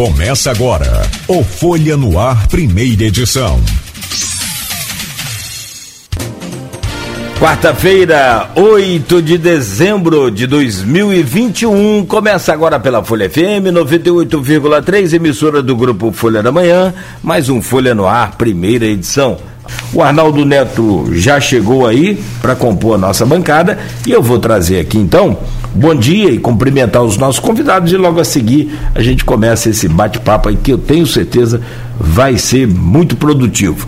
Começa agora o Folha no Ar, primeira edição. Quarta-feira, 8 de dezembro de 2021. Começa agora pela Folha FM 98,3, emissora do grupo Folha da Manhã. Mais um Folha no Ar, primeira edição. O Arnaldo Neto já chegou aí para compor a nossa bancada e eu vou trazer aqui então bom dia e cumprimentar os nossos convidados e logo a seguir a gente começa esse bate-papo aí que eu tenho certeza vai ser muito produtivo.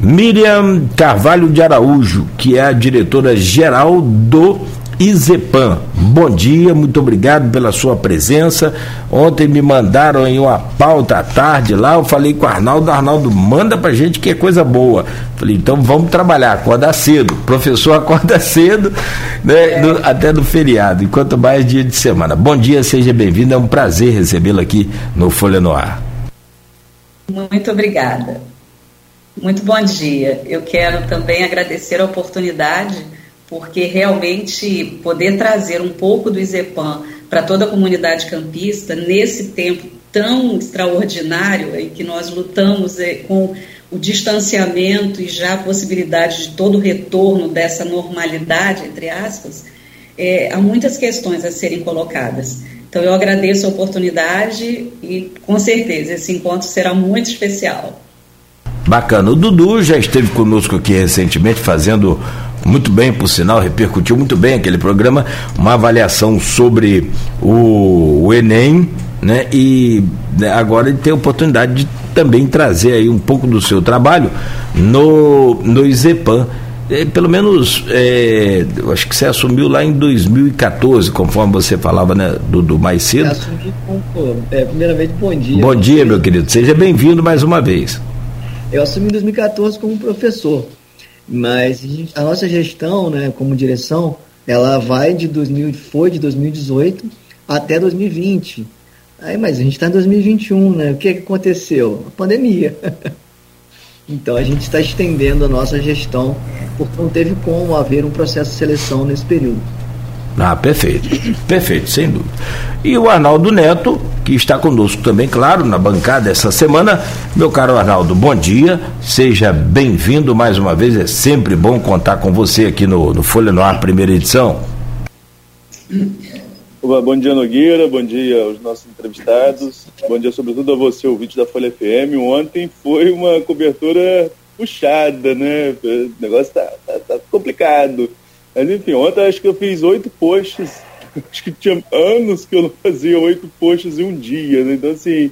Miriam Carvalho de Araújo, que é a diretora geral do Izepan. Bom dia, muito obrigado pela sua presença. Ontem me mandaram em uma pauta à tarde lá, eu falei com o Arnaldo, Arnaldo, manda pra gente que é coisa boa. Falei, então vamos trabalhar, acordar cedo. professor acorda cedo, né, é. no, até no feriado, enquanto mais dia de semana. Bom dia, seja bem-vindo, é um prazer recebê-lo aqui no Folha no Ar. Muito obrigada. Muito bom dia. Eu quero também agradecer a oportunidade porque realmente poder trazer um pouco do IZEPAM para toda a comunidade campista nesse tempo tão extraordinário em que nós lutamos eh, com o distanciamento e já a possibilidade de todo o retorno dessa normalidade, entre aspas, é, há muitas questões a serem colocadas. Então, eu agradeço a oportunidade e, com certeza, esse encontro será muito especial. Bacana. O Dudu já esteve conosco aqui recentemente fazendo muito bem, por sinal, repercutiu muito bem aquele programa, uma avaliação sobre o, o Enem, né? E né, agora ele tem a oportunidade de também trazer aí um pouco do seu trabalho no, no IZEPAN. É, pelo menos, é, acho que você assumiu lá em 2014, conforme você falava, né, do, do mais cedo. Eu assumi é, primeiramente, bom dia. Bom dia, meu querido. Seja bem-vindo mais uma vez. Eu assumi em 2014 como professor. Mas a nossa gestão, né, como direção, ela vai de 2000, foi de 2018 até 2020. Aí, mas a gente está em 2021, né? O que, que aconteceu? A pandemia. então a gente está estendendo a nossa gestão, porque não teve como haver um processo de seleção nesse período. Ah, perfeito. Perfeito, sem dúvida. E o Arnaldo Neto, que está conosco também, claro, na bancada essa semana. Meu caro Arnaldo, bom dia. Seja bem-vindo mais uma vez. É sempre bom contar com você aqui no, no Folha no Ar, primeira edição. Bom dia, Nogueira. Bom dia aos nossos entrevistados. Bom dia, sobretudo, a você, ouvinte da Folha FM. Ontem foi uma cobertura puxada, né? O negócio está tá, tá complicado mas enfim, ontem acho que eu fiz oito posts. Acho que tinha anos que eu não fazia oito posts em um dia. Né? Então, assim,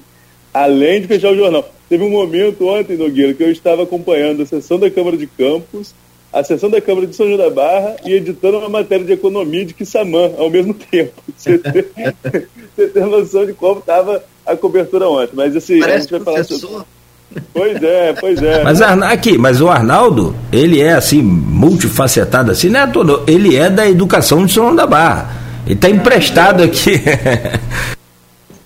além de fechar o jornal. Teve um momento ontem, Nogueira, que eu estava acompanhando a sessão da Câmara de Campos, a sessão da Câmara de São João da Barra e editando uma matéria de economia de Quissamã ao mesmo tempo. Você tem, você tem noção de como estava a cobertura ontem. Mas assim, Parece a gente vai professor. falar sobre. Pois é, pois é. Mas aqui, mas o Arnaldo, ele é assim, multifacetado assim, não é todo, ele é da educação de São da Barra. Ele está emprestado aqui.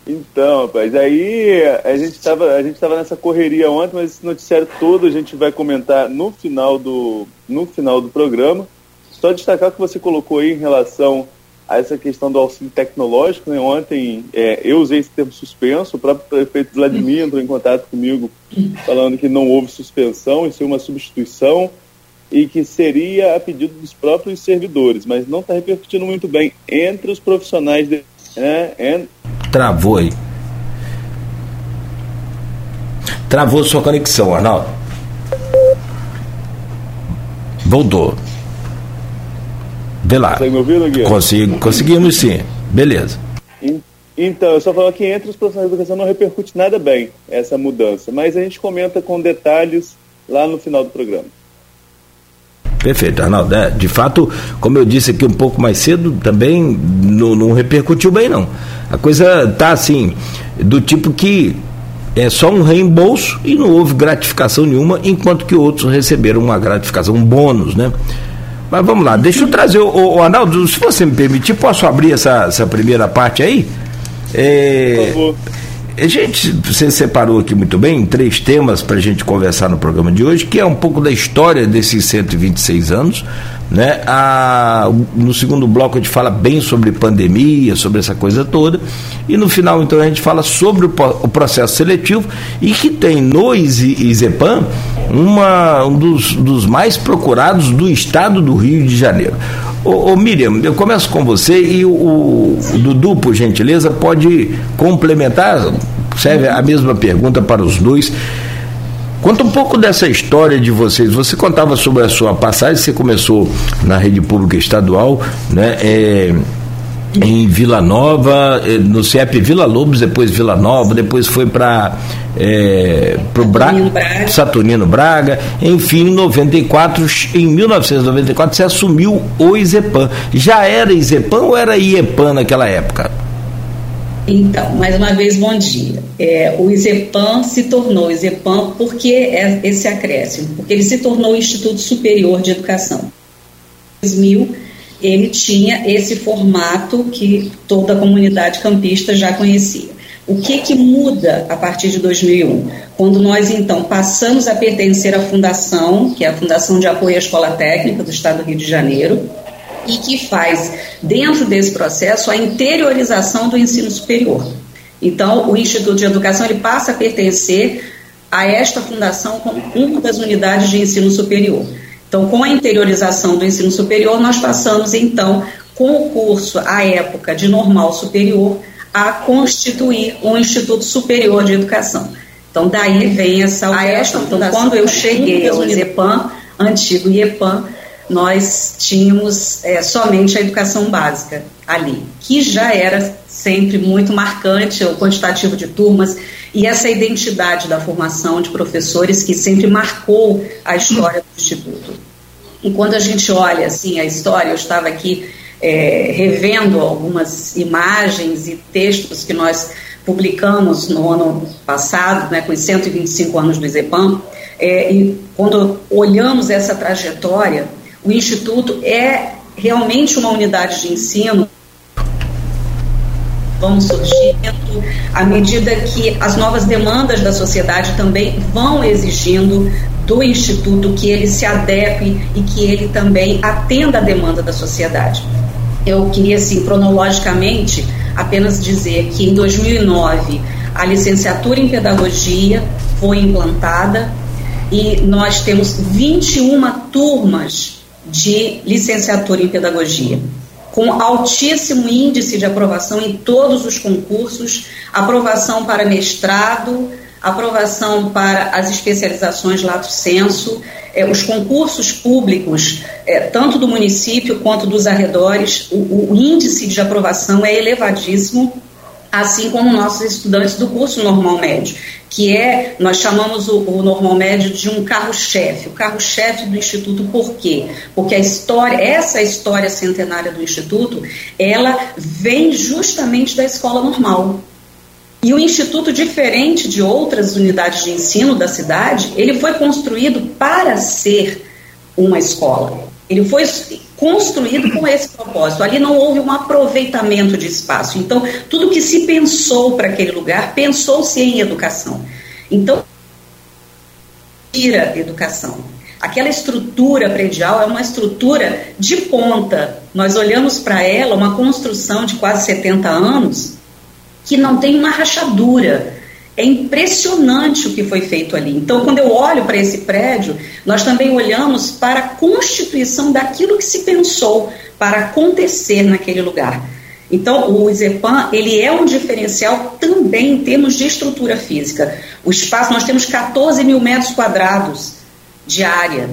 Então, rapaz, aí a gente estava a gente tava nessa correria ontem, mas esse noticiário todo a gente vai comentar no final do no final do programa. Só destacar que você colocou aí em relação a essa questão do auxílio tecnológico. Né? Ontem é, eu usei esse termo suspenso, o próprio prefeito Vladimir entrou em contato comigo falando que não houve suspensão, isso é uma substituição e que seria a pedido dos próprios servidores, mas não está repercutindo muito bem entre os profissionais. De, né? And... Travou aí. Travou sua conexão, Arnaldo. Voltou. Vê lá. Consegue me ouvir? Consigo, conseguimos sim. Beleza. Então, eu só falo que entre os profissionais de educação não repercute nada bem essa mudança, mas a gente comenta com detalhes lá no final do programa. Perfeito, Arnaldo. É, de fato, como eu disse aqui um pouco mais cedo, também não, não repercutiu bem, não. A coisa tá assim, do tipo que é só um reembolso e não houve gratificação nenhuma, enquanto que outros receberam uma gratificação, um bônus, né? Mas vamos lá, deixa eu trazer o, o Arnaldo, se você me permitir, posso abrir essa, essa primeira parte aí? É, Por favor. A gente, você separou aqui muito bem três temas para a gente conversar no programa de hoje, que é um pouco da história desses 126 anos, né? A, no segundo bloco a gente fala bem sobre pandemia, sobre essa coisa toda, e no final então a gente fala sobre o, o processo seletivo e que tem no Izepan uma, um dos, dos mais procurados do estado do Rio de Janeiro. Ô, ô, Miriam, eu começo com você e o, o, Dudu, por gentileza, pode complementar, serve a mesma pergunta para os dois. Conta um pouco dessa história de vocês. Você contava sobre a sua passagem, você começou na rede pública estadual, né? É, em Vila Nova, eh, no CEP Vila Lobos, depois Vila Nova, depois foi para é, o Braga, Braga. Saturnino Braga, enfim, em 94, em 1994 você assumiu o Izepan. Já era Izepan ou era IEPAN naquela época? Então, mais uma vez, bom dia. É, o Izepan se tornou Izepan porque é esse acréscimo, porque ele se tornou o Instituto Superior de Educação. Em 2000, ele tinha esse formato que toda a comunidade campista já conhecia. O que, que muda a partir de 2001? Quando nós, então, passamos a pertencer à fundação, que é a Fundação de Apoio à Escola Técnica do Estado do Rio de Janeiro, e que faz, dentro desse processo, a interiorização do ensino superior. Então, o Instituto de Educação ele passa a pertencer a esta fundação como uma das unidades de ensino superior. Então, com a interiorização do ensino superior, nós passamos, então, com o curso, à época de normal superior, a constituir um Instituto Superior de Educação. Então, daí vem essa alteração. Então, quando eu cheguei ao IEPAM, antigo IEPAM, nós tínhamos é, somente a educação básica ali, que já era sempre muito marcante, o quantitativo de turmas e essa identidade da formação de professores que sempre marcou a história do Instituto. E quando a gente olha assim a história, eu estava aqui é, revendo algumas imagens e textos que nós publicamos no ano passado, né, com os 125 anos do IZEPAM, é, e quando olhamos essa trajetória, o Instituto é realmente uma unidade de ensino vão surgindo à medida que as novas demandas da sociedade também vão exigindo do Instituto que ele se adeque e que ele também atenda a demanda da sociedade. Eu queria, assim, cronologicamente, apenas dizer que em 2009 a licenciatura em pedagogia foi implantada e nós temos 21 turmas de licenciatura em pedagogia, com altíssimo índice de aprovação em todos os concursos, aprovação para mestrado, aprovação para as especializações lato senso, é, os concursos públicos, é, tanto do município quanto dos arredores, o, o índice de aprovação é elevadíssimo, assim como nossos estudantes do curso normal médio, que é, nós chamamos o, o normal médio de um carro-chefe, o carro-chefe do Instituto, por quê? Porque a história, essa história centenária do Instituto, ela vem justamente da escola normal. E o Instituto, diferente de outras unidades de ensino da cidade, ele foi construído para ser uma escola. Ele foi construído com esse propósito. Ali não houve um aproveitamento de espaço. Então, tudo que se pensou para aquele lugar, pensou-se em educação. Então, tira educação. Aquela estrutura predial é uma estrutura de ponta. Nós olhamos para ela, uma construção de quase 70 anos, que não tem uma rachadura. É impressionante o que foi feito ali. Então, quando eu olho para esse prédio, nós também olhamos para a constituição daquilo que se pensou para acontecer naquele lugar. Então, o IZEPAN, ele é um diferencial também em termos de estrutura física. O espaço, nós temos 14 mil metros quadrados de área.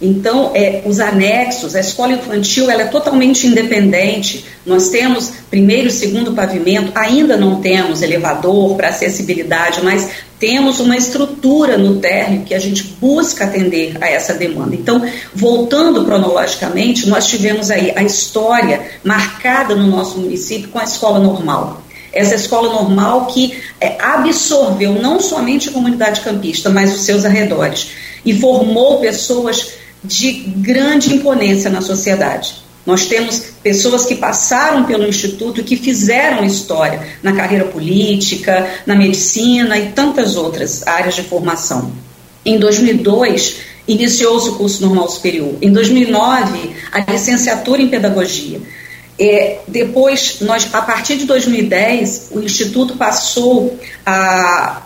Então, é, os anexos, a escola infantil, ela é totalmente independente. Nós temos primeiro e segundo pavimento, ainda não temos elevador para acessibilidade, mas temos uma estrutura no térreo que a gente busca atender a essa demanda. Então, voltando cronologicamente, nós tivemos aí a história marcada no nosso município com a escola normal. Essa escola normal que é, absorveu não somente a comunidade campista, mas os seus arredores e formou pessoas de grande imponência na sociedade. Nós temos pessoas que passaram pelo Instituto e que fizeram história na carreira política, na medicina e tantas outras áreas de formação. Em 2002, iniciou-se o curso normal superior. Em 2009, a licenciatura em pedagogia. É, depois, nós, a partir de 2010, o Instituto passou a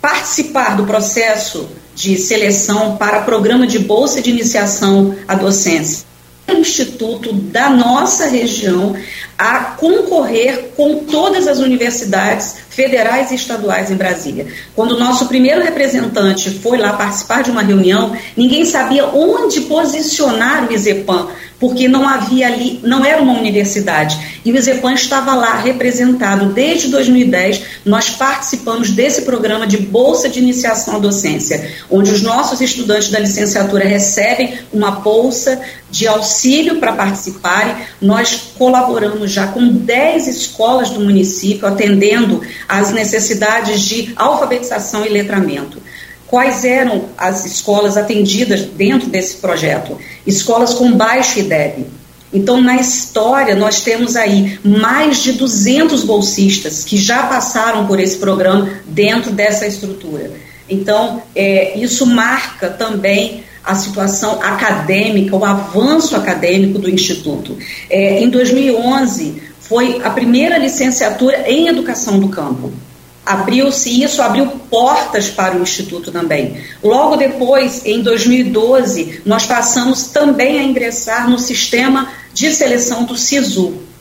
participar do processo de seleção para programa de bolsa de iniciação à docência. O Instituto da nossa região a concorrer com todas as universidades federais e estaduais em Brasília. Quando o nosso primeiro representante foi lá participar de uma reunião, ninguém sabia onde posicionar o ISEPAM, porque não havia ali, não era uma universidade. E o ISEPAN estava lá representado desde 2010. Nós participamos desse programa de Bolsa de Iniciação à Docência, onde os nossos estudantes da licenciatura recebem uma bolsa de auxílio para participarem. Nós colaboramos já com 10 escolas do município, atendendo às necessidades de alfabetização e letramento. Quais eram as escolas atendidas dentro desse projeto? Escolas com baixo IDEB. Então, na história, nós temos aí mais de 200 bolsistas que já passaram por esse programa dentro dessa estrutura. Então, é, isso marca também a situação acadêmica, o avanço acadêmico do Instituto. É, em 2011, foi a primeira licenciatura em educação do campo abriu-se isso, abriu portas para o Instituto também. Logo depois, em 2012, nós passamos também a ingressar no sistema de seleção do SISU.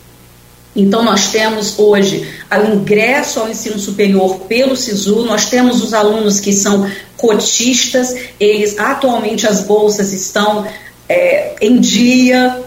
Então, nós temos hoje o ingresso ao ensino superior pelo SISU, nós temos os alunos que são cotistas, eles atualmente as bolsas estão é, em dia,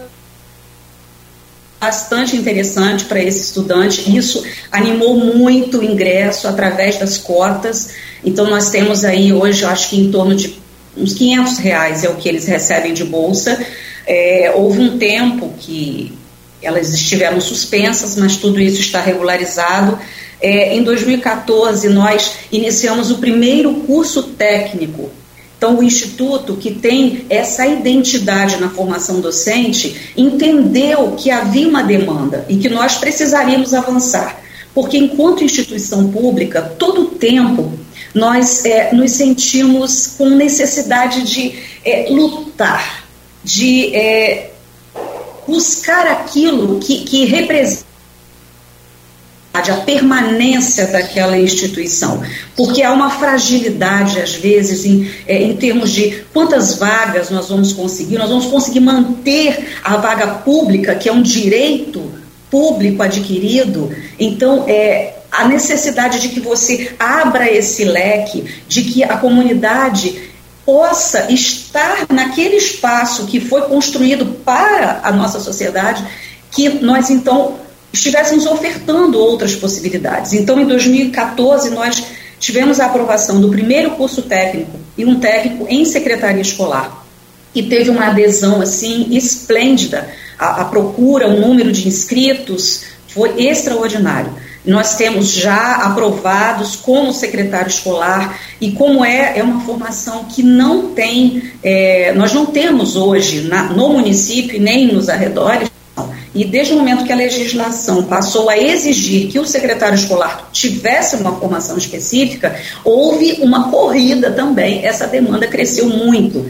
bastante interessante para esse estudante. Isso animou muito o ingresso através das cotas. Então, nós temos aí hoje, acho que em torno de uns 500 reais é o que eles recebem de bolsa. É, houve um tempo que elas estiveram suspensas, mas tudo isso está regularizado. É, em 2014, nós iniciamos o primeiro curso técnico então, o Instituto, que tem essa identidade na formação docente, entendeu que havia uma demanda e que nós precisaríamos avançar. Porque, enquanto instituição pública, todo o tempo nós é, nos sentimos com necessidade de é, lutar, de é, buscar aquilo que, que representa a permanência daquela instituição, porque há uma fragilidade, às vezes, em, é, em termos de quantas vagas nós vamos conseguir, nós vamos conseguir manter a vaga pública, que é um direito público adquirido, então é a necessidade de que você abra esse leque, de que a comunidade possa estar naquele espaço que foi construído para a nossa sociedade, que nós então estivéssemos ofertando outras possibilidades. Então, em 2014, nós tivemos a aprovação do primeiro curso técnico e um técnico em secretaria escolar. E teve uma adesão assim esplêndida. A, a procura, o número de inscritos foi extraordinário. Nós temos já aprovados como secretário escolar e como é, é uma formação que não tem, é, nós não temos hoje na, no município nem nos arredores e desde o momento que a legislação passou a exigir que o secretário escolar tivesse uma formação específica, houve uma corrida também, essa demanda cresceu muito.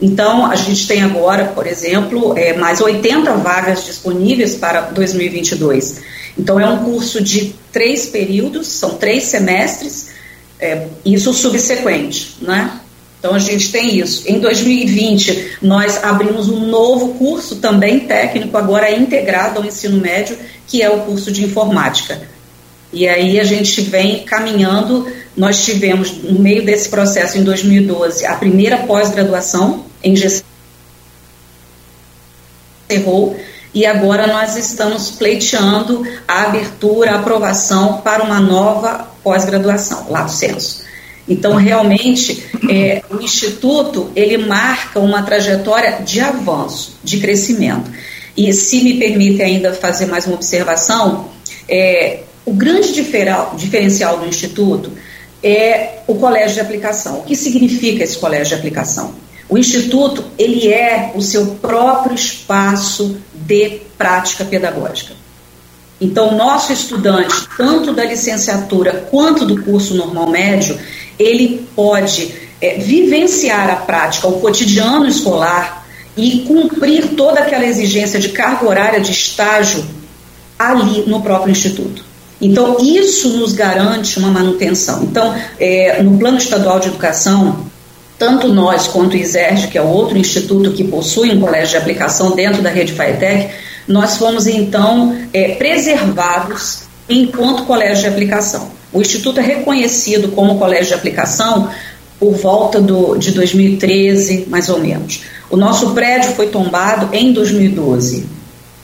Então, a gente tem agora, por exemplo, é, mais 80 vagas disponíveis para 2022. Então, é um curso de três períodos, são três semestres, é, isso subsequente, né? Então a gente tem isso. Em 2020, nós abrimos um novo curso também técnico, agora integrado ao ensino médio, que é o curso de informática. E aí a gente vem caminhando. Nós tivemos, no meio desse processo, em 2012, a primeira pós-graduação em gestão. Encerrou, e agora nós estamos pleiteando a abertura, a aprovação para uma nova pós-graduação, lá do censo. Então, realmente, é, o Instituto, ele marca uma trajetória de avanço, de crescimento. E se me permite ainda fazer mais uma observação, é, o grande diferencial do Instituto é o colégio de aplicação. O que significa esse colégio de aplicação? O instituto ele é o seu próprio espaço de prática pedagógica. Então, nosso estudante, tanto da licenciatura quanto do curso normal médio, ele pode é, vivenciar a prática, o cotidiano escolar e cumprir toda aquela exigência de carga horária de estágio ali no próprio instituto. Então, isso nos garante uma manutenção. Então, é, no Plano Estadual de Educação, tanto nós quanto o ISERG, que é outro instituto que possui um colégio de aplicação dentro da rede FAETEC, nós fomos então é, preservados enquanto colégio de aplicação. O instituto é reconhecido como colégio de aplicação por volta do, de 2013, mais ou menos. O nosso prédio foi tombado em 2012.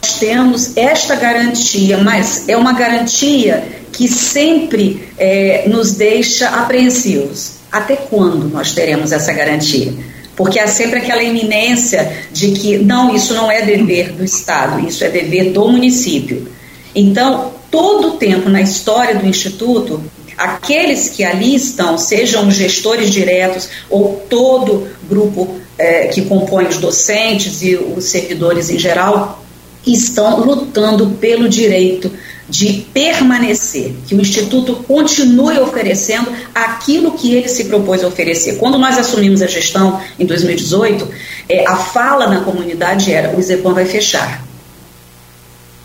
Nós temos esta garantia, mas é uma garantia que sempre é, nos deixa apreensivos. Até quando nós teremos essa garantia? Porque há sempre aquela iminência de que, não, isso não é dever do Estado, isso é dever do município. Então, todo o tempo na história do Instituto, aqueles que ali estão, sejam gestores diretos ou todo grupo é, que compõe os docentes e os servidores em geral, estão lutando pelo direito de permanecer, que o Instituto continue oferecendo aquilo que ele se propôs a oferecer. Quando nós assumimos a gestão em 2018, é, a fala na comunidade era: o ISEPAM vai fechar.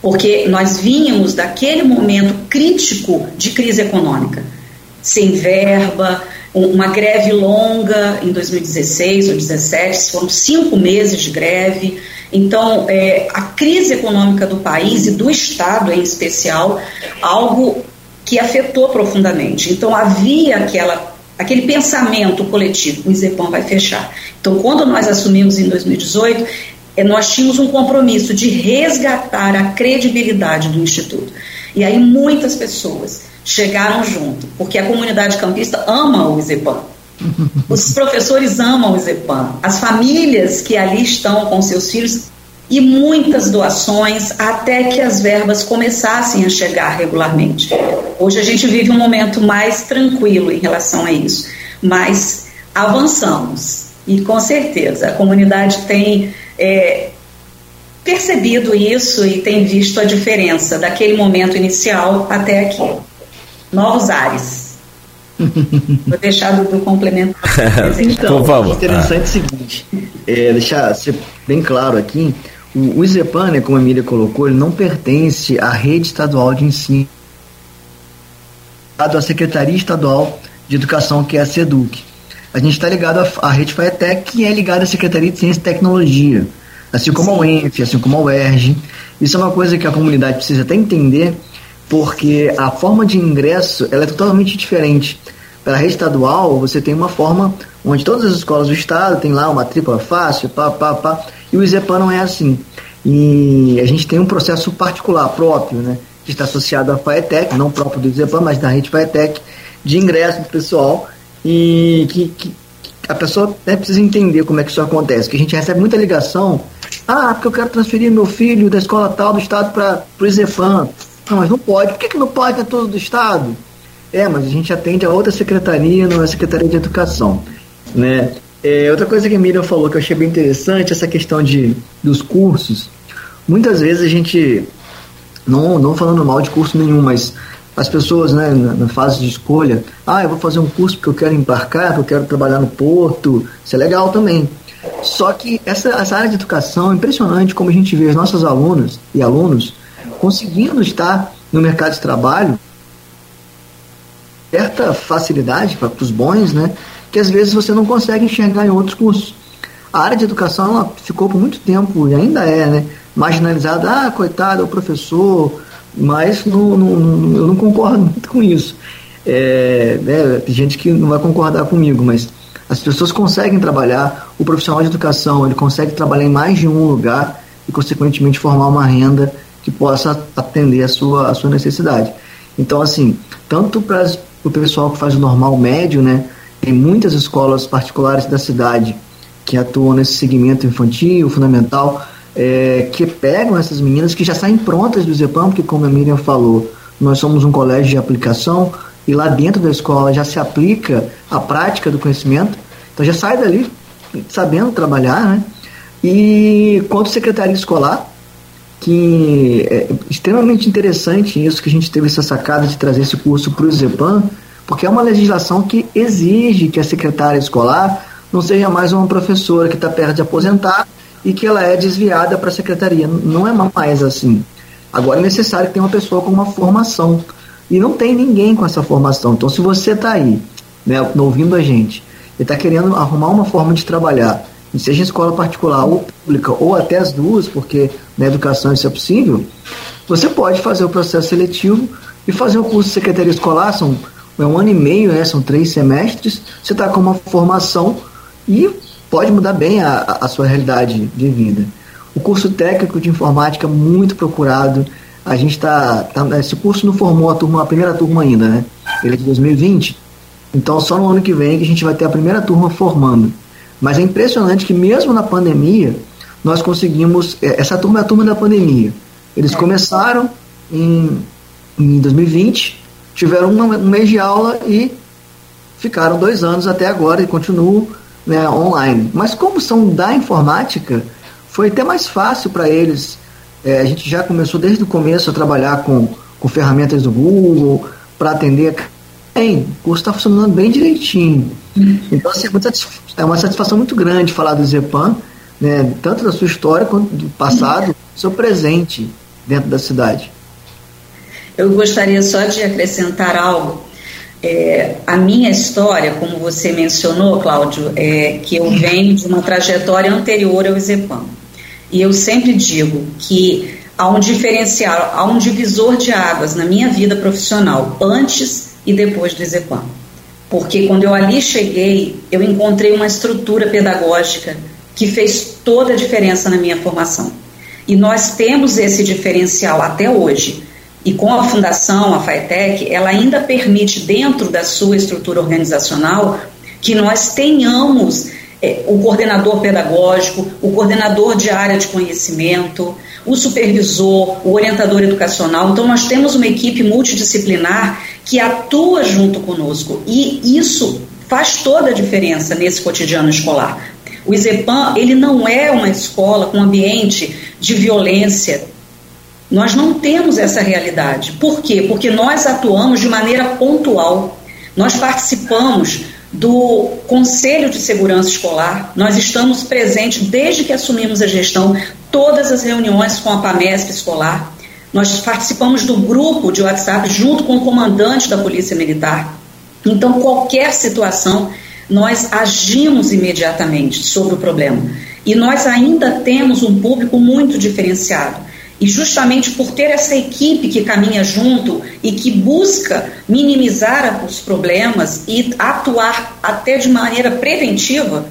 Porque nós vínhamos daquele momento crítico de crise econômica, sem verba, uma greve longa em 2016 ou 2017, foram cinco meses de greve. Então, é, a crise econômica do país e do Estado em especial, algo que afetou profundamente. Então, havia aquela, aquele pensamento coletivo: o ISEPAM vai fechar. Então, quando nós assumimos em 2018, é, nós tínhamos um compromisso de resgatar a credibilidade do Instituto. E aí, muitas pessoas chegaram junto, porque a comunidade campista ama o ISEPAM. Os professores amam o Zepan, as famílias que ali estão com seus filhos e muitas doações até que as verbas começassem a chegar regularmente. Hoje a gente vive um momento mais tranquilo em relação a isso, mas avançamos e com certeza a comunidade tem é, percebido isso e tem visto a diferença daquele momento inicial até aqui. Novos ares. Vou deixar do complemento. então, Por favor. interessante é o seguinte, é, deixar ser bem claro aqui, o, o ISEPAN, né, como a Emília colocou, ele não pertence à rede estadual de ensino, à Secretaria Estadual de Educação, que é a SEDUC. A gente está ligado à, à rede FAETEC, que é ligada à Secretaria de Ciência e Tecnologia, assim como Sim. ao ENF, assim como ao ERG. Isso é uma coisa que a comunidade precisa até entender, porque a forma de ingresso ela é totalmente diferente. Para a rede estadual, você tem uma forma onde todas as escolas do estado tem lá uma matrícula fácil, pá, pá, pá, e o ISEPAN não é assim. E a gente tem um processo particular próprio, né, que está associado à FAETEC, não próprio do ISEPAN, mas da rede FAETEC, de ingresso do pessoal, e que, que a pessoa né, precisa entender como é que isso acontece, que a gente recebe muita ligação, ah, porque eu quero transferir meu filho da escola tal do estado para o ISEPAN, não, mas não pode. Por que, que não pode ter todo do Estado? É, mas a gente atende a outra secretaria, não é a Secretaria de Educação. Né? É, outra coisa que a Miriam falou que eu achei bem interessante, essa questão de, dos cursos. Muitas vezes a gente, não, não falando mal de curso nenhum, mas as pessoas né, na, na, fase de escolha, ah, eu vou fazer um curso porque eu quero embarcar, porque eu quero trabalhar no porto, isso é legal também. Só que essa, essa área de educação é impressionante como a gente vê as nossas alunas e alunos conseguindo estar no mercado de trabalho, certa facilidade para os bons, né? Que às vezes você não consegue enxergar em outros cursos. A área de educação ela ficou por muito tempo, e ainda é, né? Marginalizada, ah, coitado, é o professor, mas eu não concordo muito com isso. É, né, tem gente que não vai concordar comigo, mas as pessoas conseguem trabalhar, o profissional de educação ele consegue trabalhar em mais de um lugar e, consequentemente, formar uma renda que possa atender a sua, a sua necessidade. Então, assim, tanto para o pessoal que faz o normal médio, né, tem muitas escolas particulares da cidade que atuam nesse segmento infantil, fundamental, é, que pegam essas meninas que já saem prontas do ZEPAM, porque, como a Miriam falou, nós somos um colégio de aplicação e lá dentro da escola já se aplica a prática do conhecimento, então já sai dali sabendo trabalhar, né? E quanto secretaria escolar, que é extremamente interessante isso que a gente teve essa sacada de trazer esse curso para o ZEPAM, porque é uma legislação que exige que a secretária escolar não seja mais uma professora que está perto de aposentar e que ela é desviada para a secretaria. Não é mais assim. Agora é necessário que tenha uma pessoa com uma formação. E não tem ninguém com essa formação. Então, se você está aí, né, ouvindo a gente, e está querendo arrumar uma forma de trabalhar, seja escola particular ou pública, ou até as duas, porque na educação isso é possível, você pode fazer o processo seletivo e fazer o curso de secretaria escolar, são é um ano e meio, né, são três semestres, você está com uma formação e pode mudar bem a, a sua realidade de vida. O curso técnico de informática muito procurado. A gente está. Tá, esse curso não formou a turma, a primeira turma ainda, né? Ele é de 2020. Então só no ano que vem que a gente vai ter a primeira turma formando. Mas é impressionante que mesmo na pandemia, nós conseguimos. É, essa turma é a turma da pandemia. Eles é. começaram em, em 2020, tiveram um, um mês de aula e ficaram dois anos até agora e continuam né, online. Mas como são da informática, foi até mais fácil para eles. É, a gente já começou desde o começo a trabalhar com, com ferramentas do Google para atender. Bem, o curso está funcionando bem direitinho. Então, assim, é, é uma satisfação muito grande falar do Zepan, né, tanto da sua história quanto do passado, do seu presente dentro da cidade. Eu gostaria só de acrescentar algo é, a minha história, como você mencionou, Cláudio, é que eu venho de uma trajetória anterior ao IZEPAM. E eu sempre digo que há um diferencial, há um divisor de águas na minha vida profissional, antes e depois do IZEPAM. Porque quando eu ali cheguei, eu encontrei uma estrutura pedagógica que fez toda a diferença na minha formação. E nós temos esse diferencial até hoje. E com a fundação, a FAETEC, ela ainda permite, dentro da sua estrutura organizacional, que nós tenhamos é, o coordenador pedagógico, o coordenador de área de conhecimento, o supervisor, o orientador educacional. Então, nós temos uma equipe multidisciplinar que atua junto conosco e isso faz toda a diferença nesse cotidiano escolar. O IZEPAM, ele não é uma escola com ambiente de violência, nós não temos essa realidade. Por quê? Porque nós atuamos de maneira pontual. Nós participamos do Conselho de Segurança Escolar, nós estamos presentes desde que assumimos a gestão, todas as reuniões com a PAMESP escolar. Nós participamos do grupo de WhatsApp junto com o comandante da Polícia Militar. Então, qualquer situação, nós agimos imediatamente sobre o problema. E nós ainda temos um público muito diferenciado. E justamente por ter essa equipe que caminha junto e que busca minimizar os problemas e atuar até de maneira preventiva,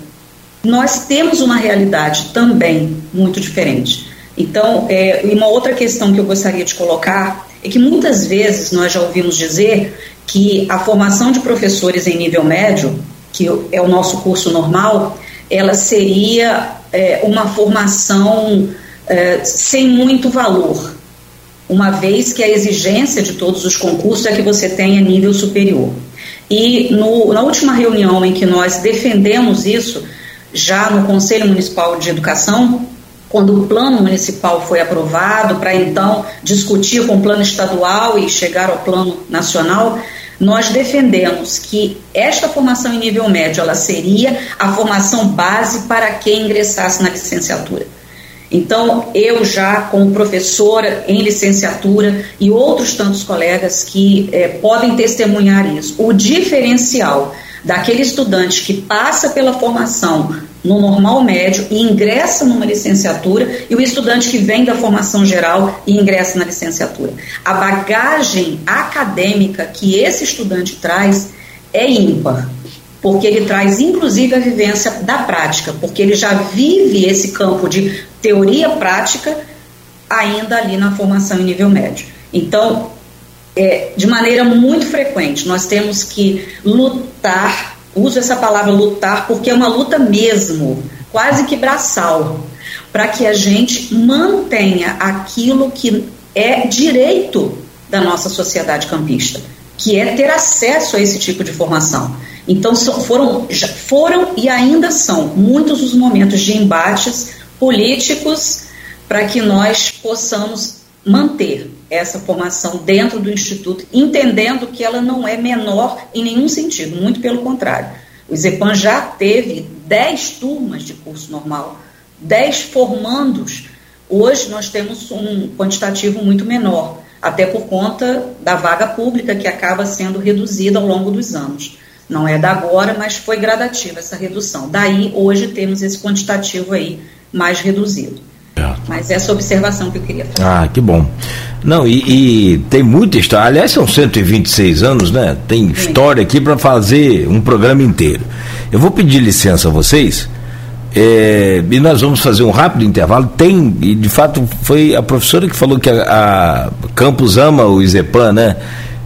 nós temos uma realidade também muito diferente. Então, é, uma outra questão que eu gostaria de colocar é que muitas vezes nós já ouvimos dizer que a formação de professores em nível médio, que é o nosso curso normal, ela seria é, uma formação é, sem muito valor, uma vez que a exigência de todos os concursos é que você tenha nível superior. E no, na última reunião em que nós defendemos isso, já no Conselho Municipal de Educação, quando o plano municipal foi aprovado, para então discutir com o plano estadual e chegar ao plano nacional, nós defendemos que esta formação em nível médio ela seria a formação base para quem ingressasse na licenciatura. Então, eu já, como professora em licenciatura e outros tantos colegas que é, podem testemunhar isso, o diferencial daquele estudante que passa pela formação no normal médio e ingressa numa licenciatura e o estudante que vem da formação geral e ingressa na licenciatura. A bagagem acadêmica que esse estudante traz é ímpar porque ele traz inclusive a vivência da prática, porque ele já vive esse campo de teoria prática ainda ali na formação em nível médio. Então, é, de maneira muito frequente, nós temos que lutar, uso essa palavra lutar porque é uma luta mesmo, quase que braçal, para que a gente mantenha aquilo que é direito da nossa sociedade campista, que é ter acesso a esse tipo de formação. Então foram, foram e ainda são muitos os momentos de embates políticos para que nós possamos manter essa formação dentro do Instituto, entendendo que ela não é menor em nenhum sentido, muito pelo contrário. O IZEPAN já teve 10 turmas de curso normal, 10 formandos. Hoje nós temos um quantitativo muito menor, até por conta da vaga pública que acaba sendo reduzida ao longo dos anos. Não é da agora, mas foi gradativa essa redução. Daí, hoje, temos esse quantitativo aí mais reduzido. É. Mas essa observação que eu queria fazer. Ah, que bom. Não, e, e tem muita história. Aliás, são 126 anos, né? Tem história aqui para fazer um programa inteiro. Eu vou pedir licença a vocês. É, e nós vamos fazer um rápido intervalo. Tem, e de fato foi a professora que falou que a, a Campus ama o Izepan, né?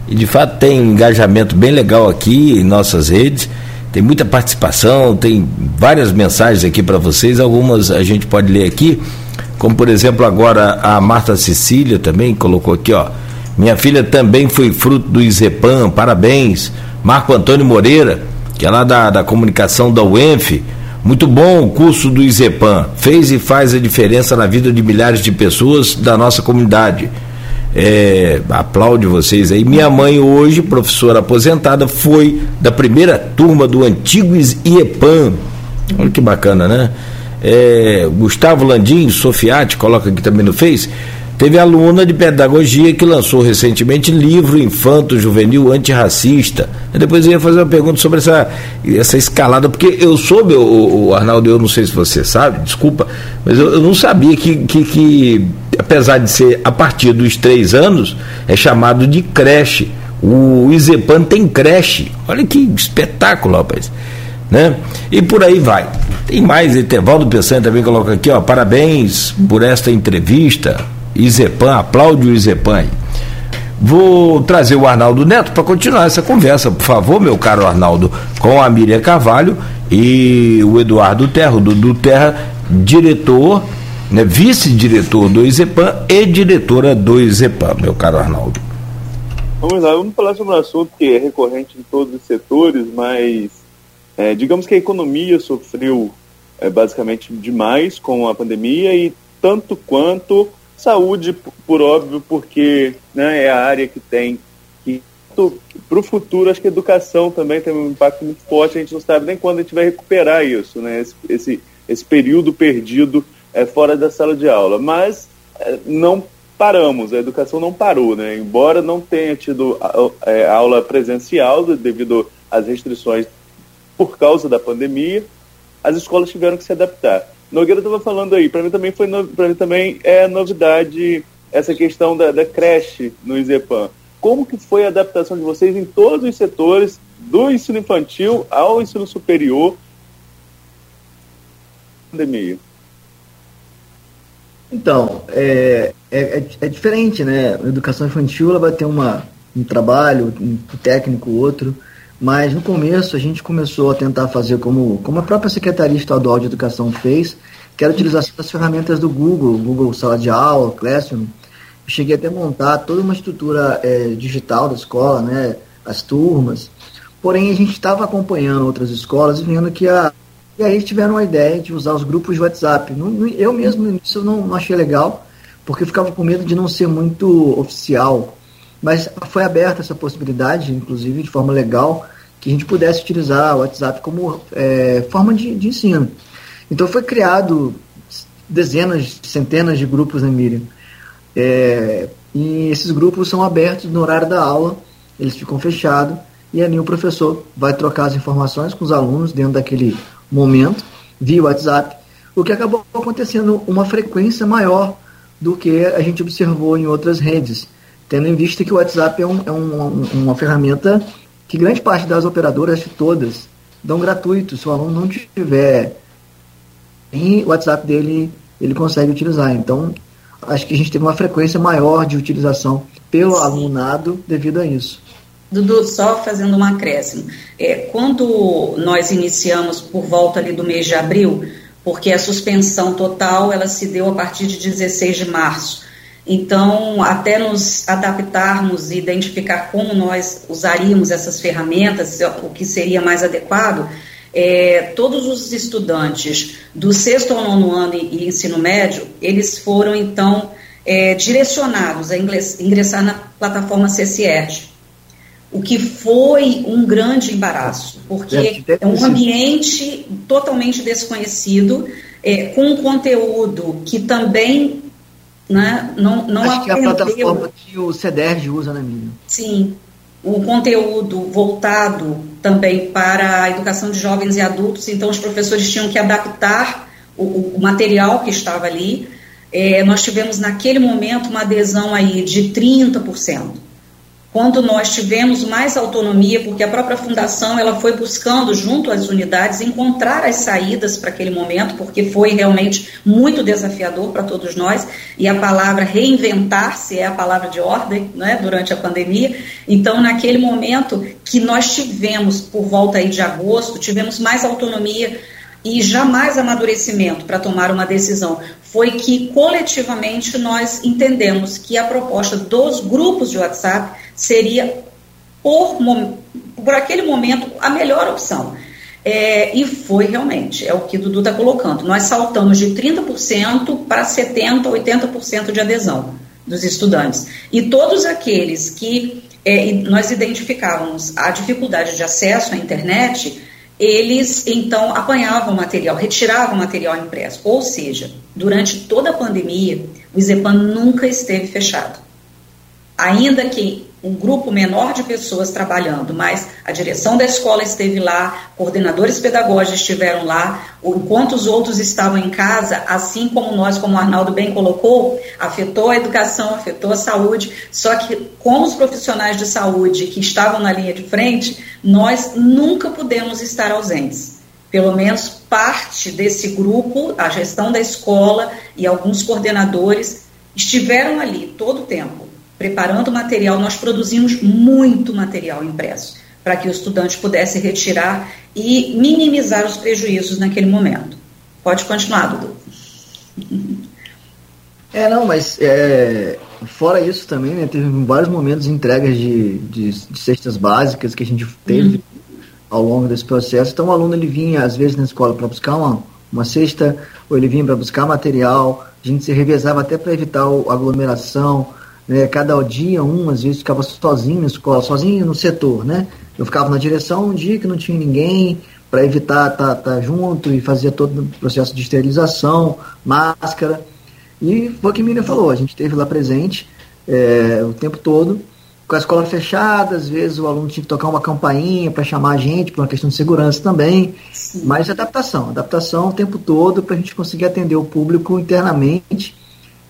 E de fato tem um engajamento bem legal aqui em nossas redes. Tem muita participação, tem várias mensagens aqui para vocês. Algumas a gente pode ler aqui. Como, por exemplo, agora a Marta Cecília também colocou aqui, ó. Minha filha também foi fruto do Izepan, parabéns. Marco Antônio Moreira, que é lá da, da comunicação da UENF. Muito bom o curso do Izepan. Fez e faz a diferença na vida de milhares de pessoas da nossa comunidade. É, aplaude vocês aí. Minha mãe, hoje, professora aposentada, foi da primeira turma do antigo IEPAM. Olha que bacana, né? É, Gustavo Landim, Sofiati, coloca aqui também no Face, teve aluna de pedagogia que lançou recentemente livro Infanto Juvenil Antirracista. Depois eu ia fazer uma pergunta sobre essa, essa escalada, porque eu soube, o, o Arnaldo, eu não sei se você sabe, desculpa, mas eu, eu não sabia que, que, que, apesar de ser a partir dos três anos, é chamado de creche. O Izepan tem creche. Olha que espetáculo, rapaz né? E por aí vai. Tem mais, Etevaldo Peçanha também coloca aqui, ó, parabéns por esta entrevista. Izepan, aplaude o Izepan. Vou trazer o Arnaldo Neto para continuar essa conversa, por favor, meu caro Arnaldo, com a Miriam Carvalho e o Eduardo Terra, o Dudu Terra, diretor, né, vice-diretor do Izepan e diretora do Izepan, meu caro Arnaldo. Vamos lá, vamos falar sobre um assunto que é recorrente em todos os setores, mas é, digamos que a economia sofreu é, basicamente demais com a pandemia e tanto quanto saúde, por óbvio, porque né, é a área que tem para o futuro, acho que a educação também tem um impacto muito forte, a gente não sabe nem quando a gente vai recuperar isso, né, esse, esse, esse período perdido é, fora da sala de aula. Mas é, não paramos, a educação não parou, né? embora não tenha tido a, é, aula presencial devido às restrições por causa da pandemia, as escolas tiveram que se adaptar. Nogueira estava falando aí, para mim também foi para mim também é novidade essa questão da, da creche no IZEPAN. Como que foi a adaptação de vocês em todos os setores, do ensino infantil ao ensino superior, pandemia? Então, é, é, é, é, diferente, né? A educação infantil ela vai ter uma, um trabalho, um técnico, outro. Mas no começo a gente começou a tentar fazer como, como a própria Secretaria Estadual de Educação fez, que era a utilização das ferramentas do Google, Google Sala de Aula, Classroom. Eu cheguei até a montar toda uma estrutura é, digital da escola, né, as turmas. Porém, a gente estava acompanhando outras escolas e vendo que a. E aí tiveram a ideia de usar os grupos de WhatsApp. Eu mesmo no início não, não achei legal, porque eu ficava com medo de não ser muito oficial mas foi aberta essa possibilidade, inclusive de forma legal, que a gente pudesse utilizar o WhatsApp como é, forma de, de, ensino. Então foi criado dezenas, centenas de grupos na Miriam. É, e esses grupos são abertos no horário da aula, eles ficam fechados, e ali o professor vai trocar as informações com os alunos dentro daquele momento, via WhatsApp, o que acabou acontecendo uma frequência maior do que a gente observou em outras redes tendo em vista que o WhatsApp é, um, é um, uma ferramenta que grande parte das operadoras, todas, dão gratuito. Se o aluno não tiver em WhatsApp dele, ele consegue utilizar. Então, acho que a gente teve uma frequência maior de utilização pelo Sim. alunado devido a isso. Dudu, só fazendo um acréscimo. É, quando nós iniciamos por volta ali do mês de abril, porque a suspensão total ela se deu a partir de 16 de março. Então, até nos adaptarmos e identificar como nós usaríamos essas ferramentas, o que seria mais adequado, é, todos os estudantes do sexto ao nono ano e, e ensino médio, eles foram, então, é, direcionados a ingressar na plataforma CCERT, o que foi um grande embaraço, porque é um ambiente totalmente desconhecido, é, com um conteúdo que também né, não, não Acho aprendeu. que é a plataforma que o CEDERJ usa, né, Miriam? Sim, o conteúdo voltado também para a educação de jovens e adultos, então os professores tinham que adaptar o, o material que estava ali. É, nós tivemos naquele momento uma adesão aí de 30% quando nós tivemos mais autonomia, porque a própria fundação ela foi buscando junto às unidades encontrar as saídas para aquele momento, porque foi realmente muito desafiador para todos nós, e a palavra reinventar-se é a palavra de ordem, né, durante a pandemia. Então, naquele momento que nós tivemos por volta aí de agosto, tivemos mais autonomia e jamais amadurecimento para tomar uma decisão foi que coletivamente nós entendemos que a proposta dos grupos de WhatsApp seria, por, por aquele momento, a melhor opção. É, e foi realmente, é o que o Dudu está colocando. Nós saltamos de 30% para 70%, 80% de adesão dos estudantes. E todos aqueles que é, nós identificávamos a dificuldade de acesso à internet, eles então apanhavam material, retiravam material impresso. Ou seja, durante toda a pandemia, o IZEPAN nunca esteve fechado. Ainda que um grupo menor de pessoas trabalhando, mas a direção da escola esteve lá, coordenadores pedagógicos estiveram lá, enquanto os outros estavam em casa, assim como nós, como o Arnaldo bem colocou, afetou a educação, afetou a saúde, só que como os profissionais de saúde que estavam na linha de frente, nós nunca pudemos estar ausentes. Pelo menos parte desse grupo, a gestão da escola e alguns coordenadores estiveram ali todo o tempo preparando material, nós produzimos muito material impresso para que o estudante pudesse retirar e minimizar os prejuízos naquele momento. Pode continuar, Dudu. É, não, mas é, fora isso também, né, teve vários momentos de entregas de, de, de cestas básicas que a gente teve uhum. ao longo desse processo. Então o aluno ele vinha às vezes na escola para buscar uma, uma cesta, ou ele vinha para buscar material, a gente se revezava até para evitar a aglomeração, né, cada dia um, às vezes ficava sozinho na escola, sozinho no setor, né? Eu ficava na direção um dia que não tinha ninguém, para evitar estar tá, tá junto e fazia todo o processo de esterilização, máscara. E foi o que a Miriam falou, a gente esteve lá presente é, o tempo todo, com a escola fechada, às vezes o aluno tinha que tocar uma campainha para chamar a gente, por uma questão de segurança também, Sim. mas adaptação, adaptação o tempo todo para a gente conseguir atender o público internamente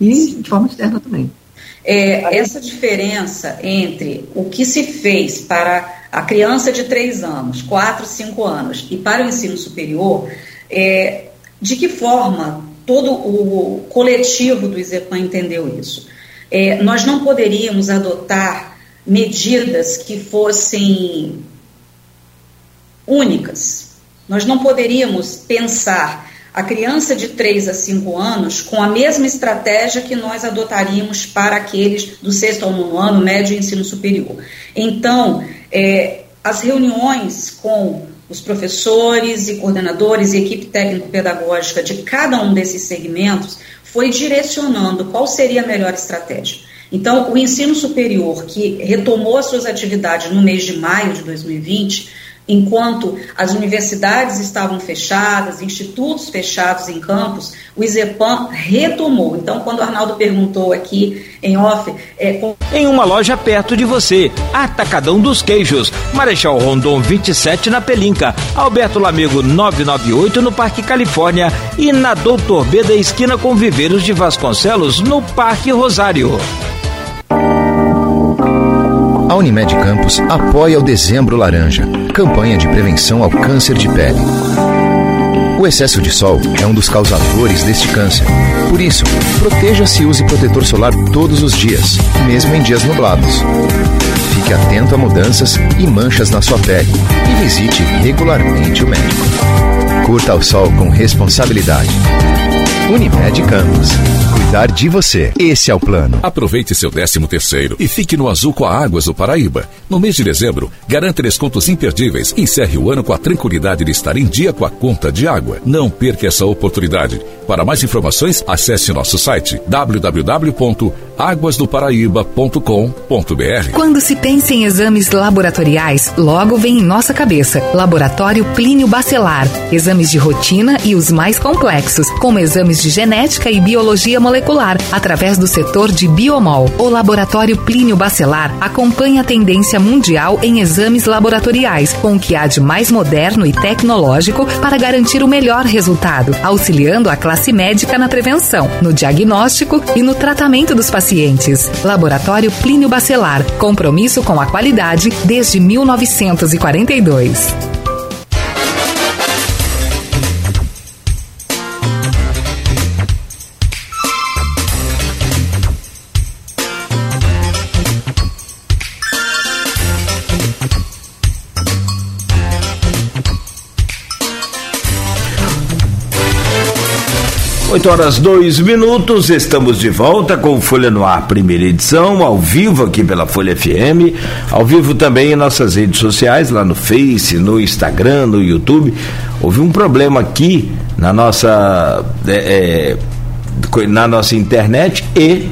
e Sim. de forma externa também. É, essa diferença entre o que se fez para a criança de 3 anos, 4, 5 anos e para o ensino superior, é, de que forma todo o coletivo do ISEPAN entendeu isso? É, nós não poderíamos adotar medidas que fossem únicas. Nós não poderíamos pensar a criança de 3 a 5 anos com a mesma estratégia que nós adotaríamos para aqueles do sexto ao nono ano, médio e ensino superior. Então, é, as reuniões com os professores e coordenadores e equipe técnico-pedagógica de cada um desses segmentos foi direcionando qual seria a melhor estratégia. Então, o ensino superior, que retomou as suas atividades no mês de maio de 2020, enquanto as universidades estavam fechadas, institutos fechados em campos, o ISEPAM retomou. Então, quando o Arnaldo perguntou aqui em off. É, com... Em uma loja perto de você, Atacadão dos Queijos, Marechal Rondon 27 na Pelinca, Alberto Lamego 998 no Parque Califórnia e na Doutor B da esquina com Viveiros de Vasconcelos no Parque Rosário. A Unimed Campos apoia o Dezembro Laranja, campanha de prevenção ao câncer de pele. O excesso de sol é um dos causadores deste câncer. Por isso, proteja-se e use protetor solar todos os dias, mesmo em dias nublados. Fique atento a mudanças e manchas na sua pele e visite regularmente o médico. Curta o sol com responsabilidade. Unimed Campos. Cuidar de você. Esse é o plano. Aproveite seu 13 terceiro e fique no azul com a Águas do Paraíba. No mês de dezembro, garanta descontos imperdíveis. Encerre o ano com a tranquilidade de estar em dia com a conta de água. Não perca essa oportunidade. Para mais informações, acesse nosso site www.aguasdoparaíba.com.br. Quando se pensa em exames laboratoriais, logo vem em nossa cabeça Laboratório Plínio Bacelar. Exames de rotina e os mais complexos, como exames de genética e biologia molecular, através do setor de Biomol. O Laboratório Plínio Bacelar acompanha a tendência mundial em exames laboratoriais, com o que há de mais moderno e tecnológico para garantir o melhor resultado, auxiliando a classe médica na prevenção, no diagnóstico e no tratamento dos pacientes. Laboratório Plínio Bacelar, compromisso com a qualidade desde 1942. 8 horas 2 minutos, estamos de volta com Folha no Ar, primeira edição, ao vivo aqui pela Folha FM, ao vivo também em nossas redes sociais, lá no Face, no Instagram, no YouTube. Houve um problema aqui na nossa, é, é, na nossa internet e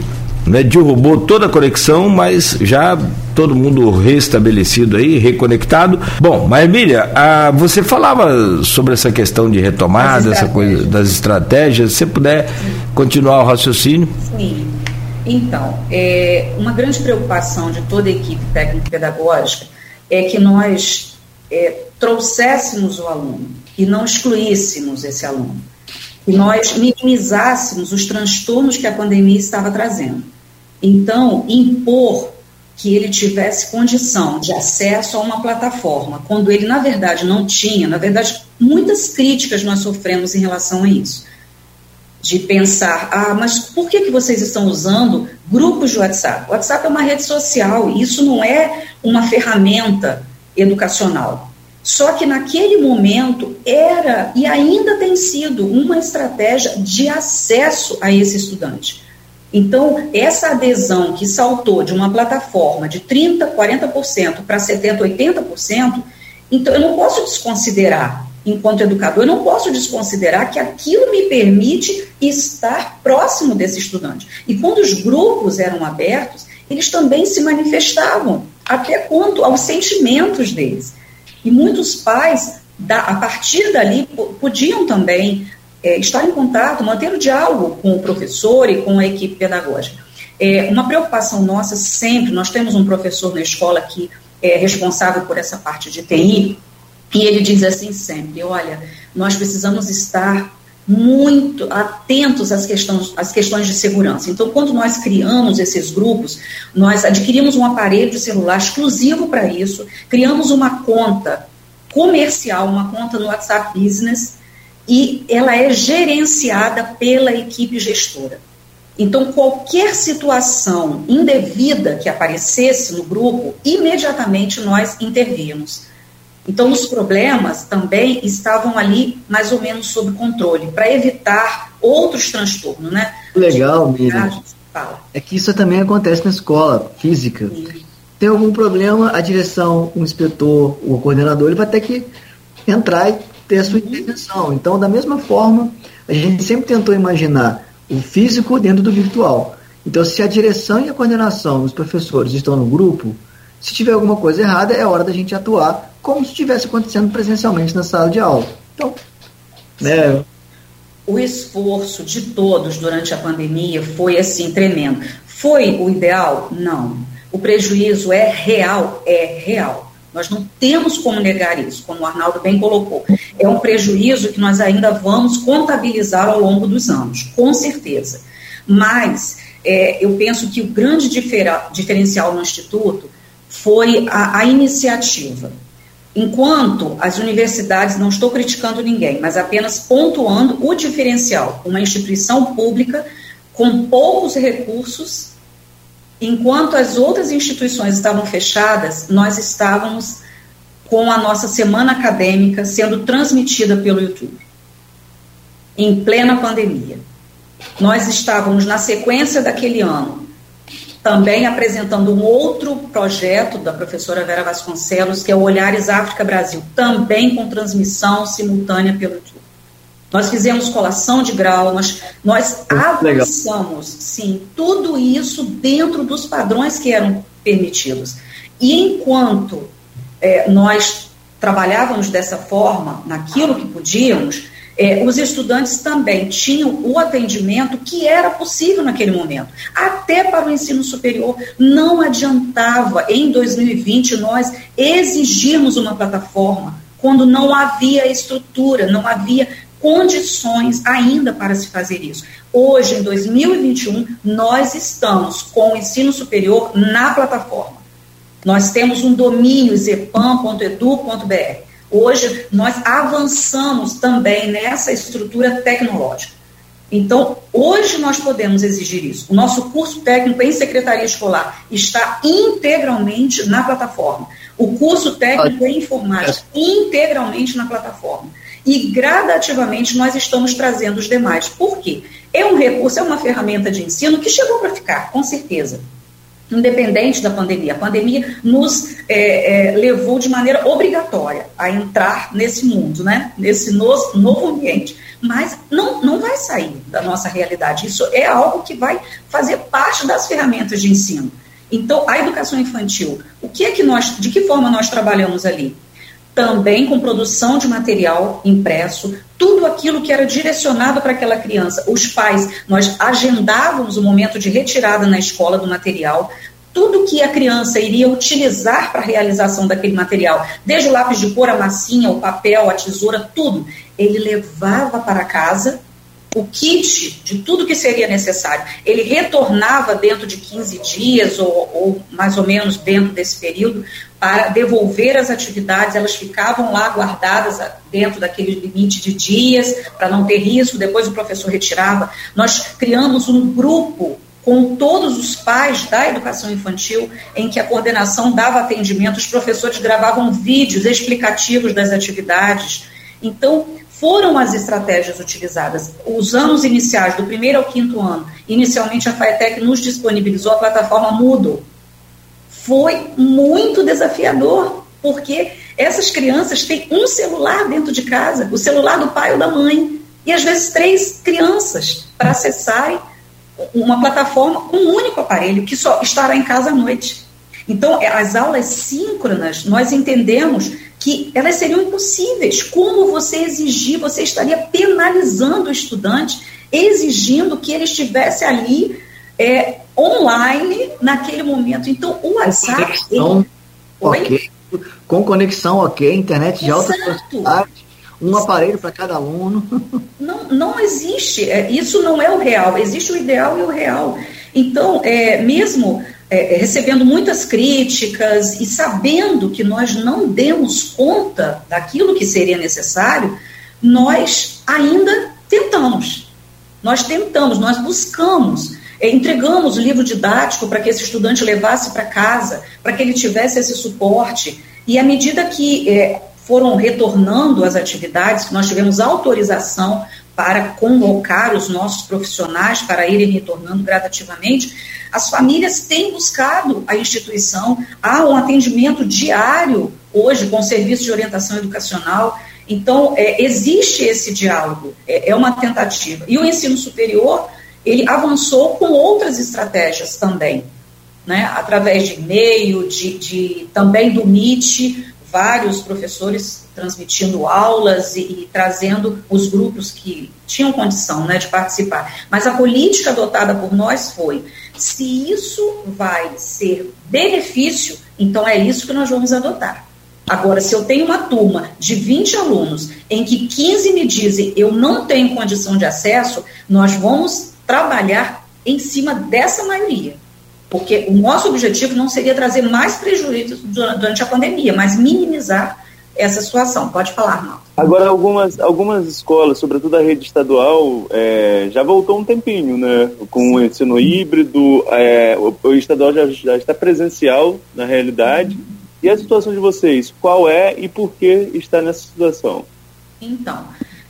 né, derrubou toda a conexão, mas já todo mundo restabelecido aí, reconectado. Bom, mas Emília, ah, você falava sobre essa questão de retomada, essa coisa das estratégias. Se você puder continuar o raciocínio. Sim. Então, é, uma grande preocupação de toda a equipe técnico-pedagógica é que nós é, trouxéssemos o aluno e não excluíssemos esse aluno. E nós minimizássemos os transtornos que a pandemia estava trazendo. Então, impor que ele tivesse condição de acesso a uma plataforma, quando ele, na verdade, não tinha, na verdade, muitas críticas nós sofremos em relação a isso. De pensar, ah, mas por que, que vocês estão usando grupos de WhatsApp? O WhatsApp é uma rede social, isso não é uma ferramenta educacional. Só que naquele momento era e ainda tem sido uma estratégia de acesso a esse estudante. Então, essa adesão que saltou de uma plataforma de 30%, 40% para 70%, 80%, então eu não posso desconsiderar, enquanto educador, eu não posso desconsiderar que aquilo me permite estar próximo desse estudante. E quando os grupos eram abertos, eles também se manifestavam, até quanto aos sentimentos deles. E muitos pais, a partir dali, podiam também é, estar em contato, manter o diálogo com o professor e com a equipe pedagógica. É, uma preocupação nossa sempre, nós temos um professor na escola que é responsável por essa parte de TI, e ele diz assim sempre: olha, nós precisamos estar muito atentos às questões, às questões de segurança. Então, quando nós criamos esses grupos, nós adquirimos um aparelho de celular exclusivo para isso, criamos uma conta comercial, uma conta no WhatsApp Business, e ela é gerenciada pela equipe gestora. Então, qualquer situação indevida que aparecesse no grupo, imediatamente nós intervíamos. Então, os problemas também estavam ali mais ou menos sob controle, para evitar outros transtornos, né? Legal, Miriam. É que isso também acontece na escola física. Sim. Tem algum problema, a direção, o inspetor, o coordenador, ele vai ter que entrar e ter a sua intervenção. Então, da mesma forma, a gente sempre tentou imaginar o físico dentro do virtual. Então, se a direção e a coordenação dos professores estão no grupo, se tiver alguma coisa errada, é hora da gente atuar como se estivesse acontecendo presencialmente na sala de aula. Então, né? O esforço de todos durante a pandemia foi assim tremendo. Foi o ideal? Não. O prejuízo é real? É real. Nós não temos como negar isso, como o Arnaldo bem colocou. É um prejuízo que nós ainda vamos contabilizar ao longo dos anos, com certeza. Mas é, eu penso que o grande diferencial no Instituto foi a, a iniciativa. Enquanto as universidades, não estou criticando ninguém, mas apenas pontuando o diferencial, uma instituição pública com poucos recursos Enquanto as outras instituições estavam fechadas, nós estávamos com a nossa semana acadêmica sendo transmitida pelo YouTube, em plena pandemia. nós estávamos na sequência daquele ano também apresentando um outro projeto da professora Vera Vasconcelos, que é o Olhares África Brasil, também com transmissão simultânea pelo YouTube. Nós fizemos colação de grau, nós, nós avançamos, sim, tudo isso dentro dos padrões que eram permitidos. E enquanto é, nós trabalhávamos dessa forma, naquilo que podíamos, é, os estudantes também tinham o atendimento que era possível naquele momento. Até para o ensino superior, não adiantava em 2020 nós exigirmos uma plataforma quando não havia estrutura, não havia condições ainda para se fazer isso. Hoje, em 2021, nós estamos com o ensino superior na plataforma. Nós temos um domínio zepan.edu.br. Hoje, nós avançamos também nessa estrutura tecnológica. Então, hoje nós podemos exigir isso. O nosso curso técnico em secretaria escolar está integralmente na plataforma. O curso técnico em informática integralmente na plataforma. E gradativamente nós estamos trazendo os demais. Por quê? É um recurso, é uma ferramenta de ensino que chegou para ficar, com certeza independente da pandemia. A pandemia nos é, é, levou de maneira obrigatória a entrar nesse mundo, né? nesse no, novo ambiente. Mas não, não vai sair da nossa realidade. Isso é algo que vai fazer parte das ferramentas de ensino. Então, a educação infantil, o que é que nós, de que forma nós trabalhamos ali? Também com produção de material impresso, tudo aquilo que era direcionado para aquela criança. Os pais, nós agendávamos o momento de retirada na escola do material, tudo que a criança iria utilizar para a realização daquele material, desde o lápis de cor, a massinha, o papel, a tesoura, tudo, ele levava para casa o kit de tudo que seria necessário. Ele retornava dentro de 15 dias, ou, ou, mais ou menos dentro desse período, para devolver as atividades. Elas ficavam lá guardadas dentro daquele limite de dias, para não ter risco. Depois o professor retirava. Nós criamos um grupo com todos os pais da educação infantil, em que a coordenação dava atendimento, os professores gravavam vídeos explicativos das atividades. Então, foram as estratégias utilizadas. Os anos iniciais, do primeiro ao quinto ano, inicialmente a FAETEC nos disponibilizou a plataforma Moodle. Foi muito desafiador, porque essas crianças têm um celular dentro de casa, o celular do pai ou da mãe, e às vezes três crianças para acessarem uma plataforma com um único aparelho que só estará em casa à noite. Então, as aulas síncronas, nós entendemos que elas seriam impossíveis. Como você exigir, você estaria penalizando o estudante, exigindo que ele estivesse ali é, online naquele momento. Então, o WhatsApp. Conexão, ok. Com conexão ok, internet de alta velocidade, um aparelho para cada aluno. Não, não existe. É, isso não é o real. Existe o ideal e o real. Então, é, mesmo é, é, recebendo muitas críticas e sabendo que nós não demos conta daquilo que seria necessário, nós ainda tentamos. Nós tentamos, nós buscamos, é, entregamos o livro didático para que esse estudante levasse para casa, para que ele tivesse esse suporte. E à medida que é, foram retornando as atividades, que nós tivemos autorização para convocar os nossos profissionais para irem retornando gradativamente, as famílias têm buscado a instituição, há um atendimento diário hoje com serviço de orientação educacional. Então, é, existe esse diálogo, é, é uma tentativa. E o ensino superior, ele avançou com outras estratégias também, né? através de e-mail, de, de, também do MIT, vários professores transmitindo aulas e, e, trazendo os grupos que tinham condição né, de participar. Mas a política adotada por nós foi se isso vai ser benefício, então é isso que nós vamos adotar. Agora, se eu tenho uma turma de 20 alunos em que 15 me dizem eu não tenho condição de acesso, nós vamos trabalhar em cima dessa maioria. Porque o nosso objetivo não seria trazer mais prejuízos durante a pandemia, mas minimizar essa situação. Pode falar, Arnaldo. Agora, algumas, algumas escolas, sobretudo a rede estadual, é, já voltou um tempinho, né? Com o ensino híbrido, é, o, o, estadual já, já está presencial na realidade. E a situação de vocês, qual é e por que está nessa situação? Então,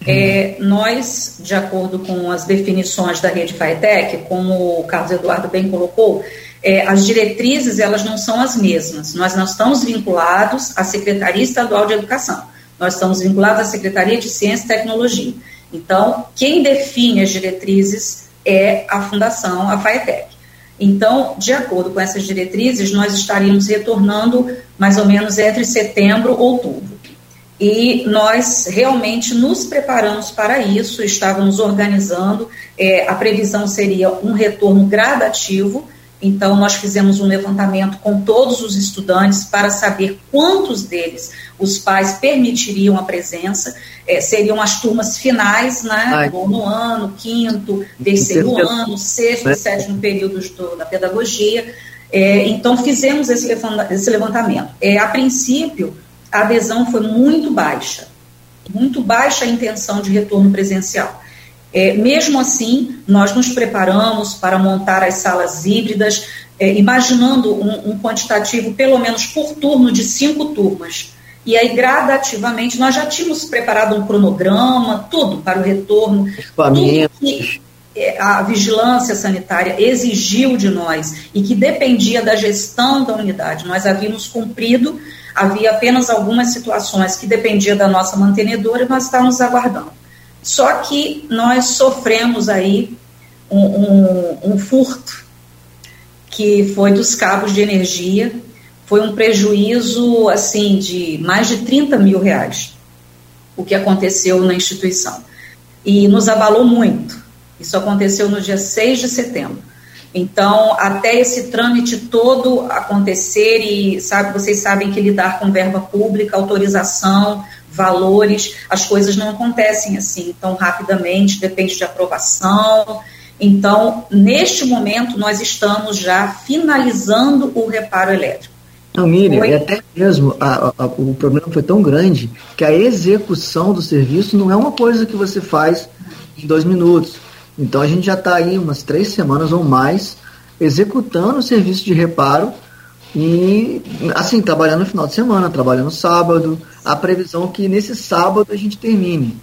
É, nós, de acordo com as definições da rede FAETEC, como o Carlos Eduardo bem colocou, é, as diretrizes elas não são as mesmas. Nós não estamos vinculados à Secretaria Estadual de Educação. Nós estamos vinculados à Secretaria de Ciência e Tecnologia. Então, quem define as diretrizes é a Fundação, a FAETEC. Então, de acordo com essas diretrizes, nós estaríamos retornando mais ou menos entre setembro e outubro. E nós realmente nos preparamos para isso, estávamos organizando. É, a previsão seria um retorno gradativo, então, nós fizemos um levantamento com todos os estudantes para saber quantos deles os pais permitiriam a presença. É, seriam as turmas finais, né? Nono ano, quinto, terceiro ano, sexto e né? sétimo períodos do, da pedagogia. É, então, fizemos esse, esse levantamento. É, a princípio, a adesão foi muito baixa, muito baixa a intenção de retorno presencial. É, mesmo assim, nós nos preparamos para montar as salas híbridas, é, imaginando um, um, quantitativo, pelo menos por turno, de cinco turmas. E aí, gradativamente, nós já tínhamos preparado um cronograma, tudo para o retorno. Que é, a vigilância sanitária exigiu de nós e que dependia da gestão da unidade. Nós havíamos cumprido, havia apenas algumas situações que dependia da nossa mantenedora e nós estávamos aguardando. Só que nós sofremos aí um, um, um furto, que foi dos cabos de energia, foi um prejuízo assim de mais de 30 mil reais, o que aconteceu na instituição. E nos abalou muito. Isso aconteceu no dia 6 de setembro. Então, até esse trâmite todo acontecer, e sabe, vocês sabem que lidar com verba pública, autorização, valores, as coisas não acontecem assim tão rapidamente, depende de aprovação. Então, neste momento, nós estamos já finalizando o reparo elétrico. Não, Miriam, foi... até mesmo a, a, o problema foi tão grande que a execução do serviço não é uma coisa que você faz em dois minutos. Então, a gente já está aí umas três semanas ou mais executando o serviço de reparo e, assim, trabalhando no final de semana, trabalhando sábado, a previsão é que nesse sábado a gente termine.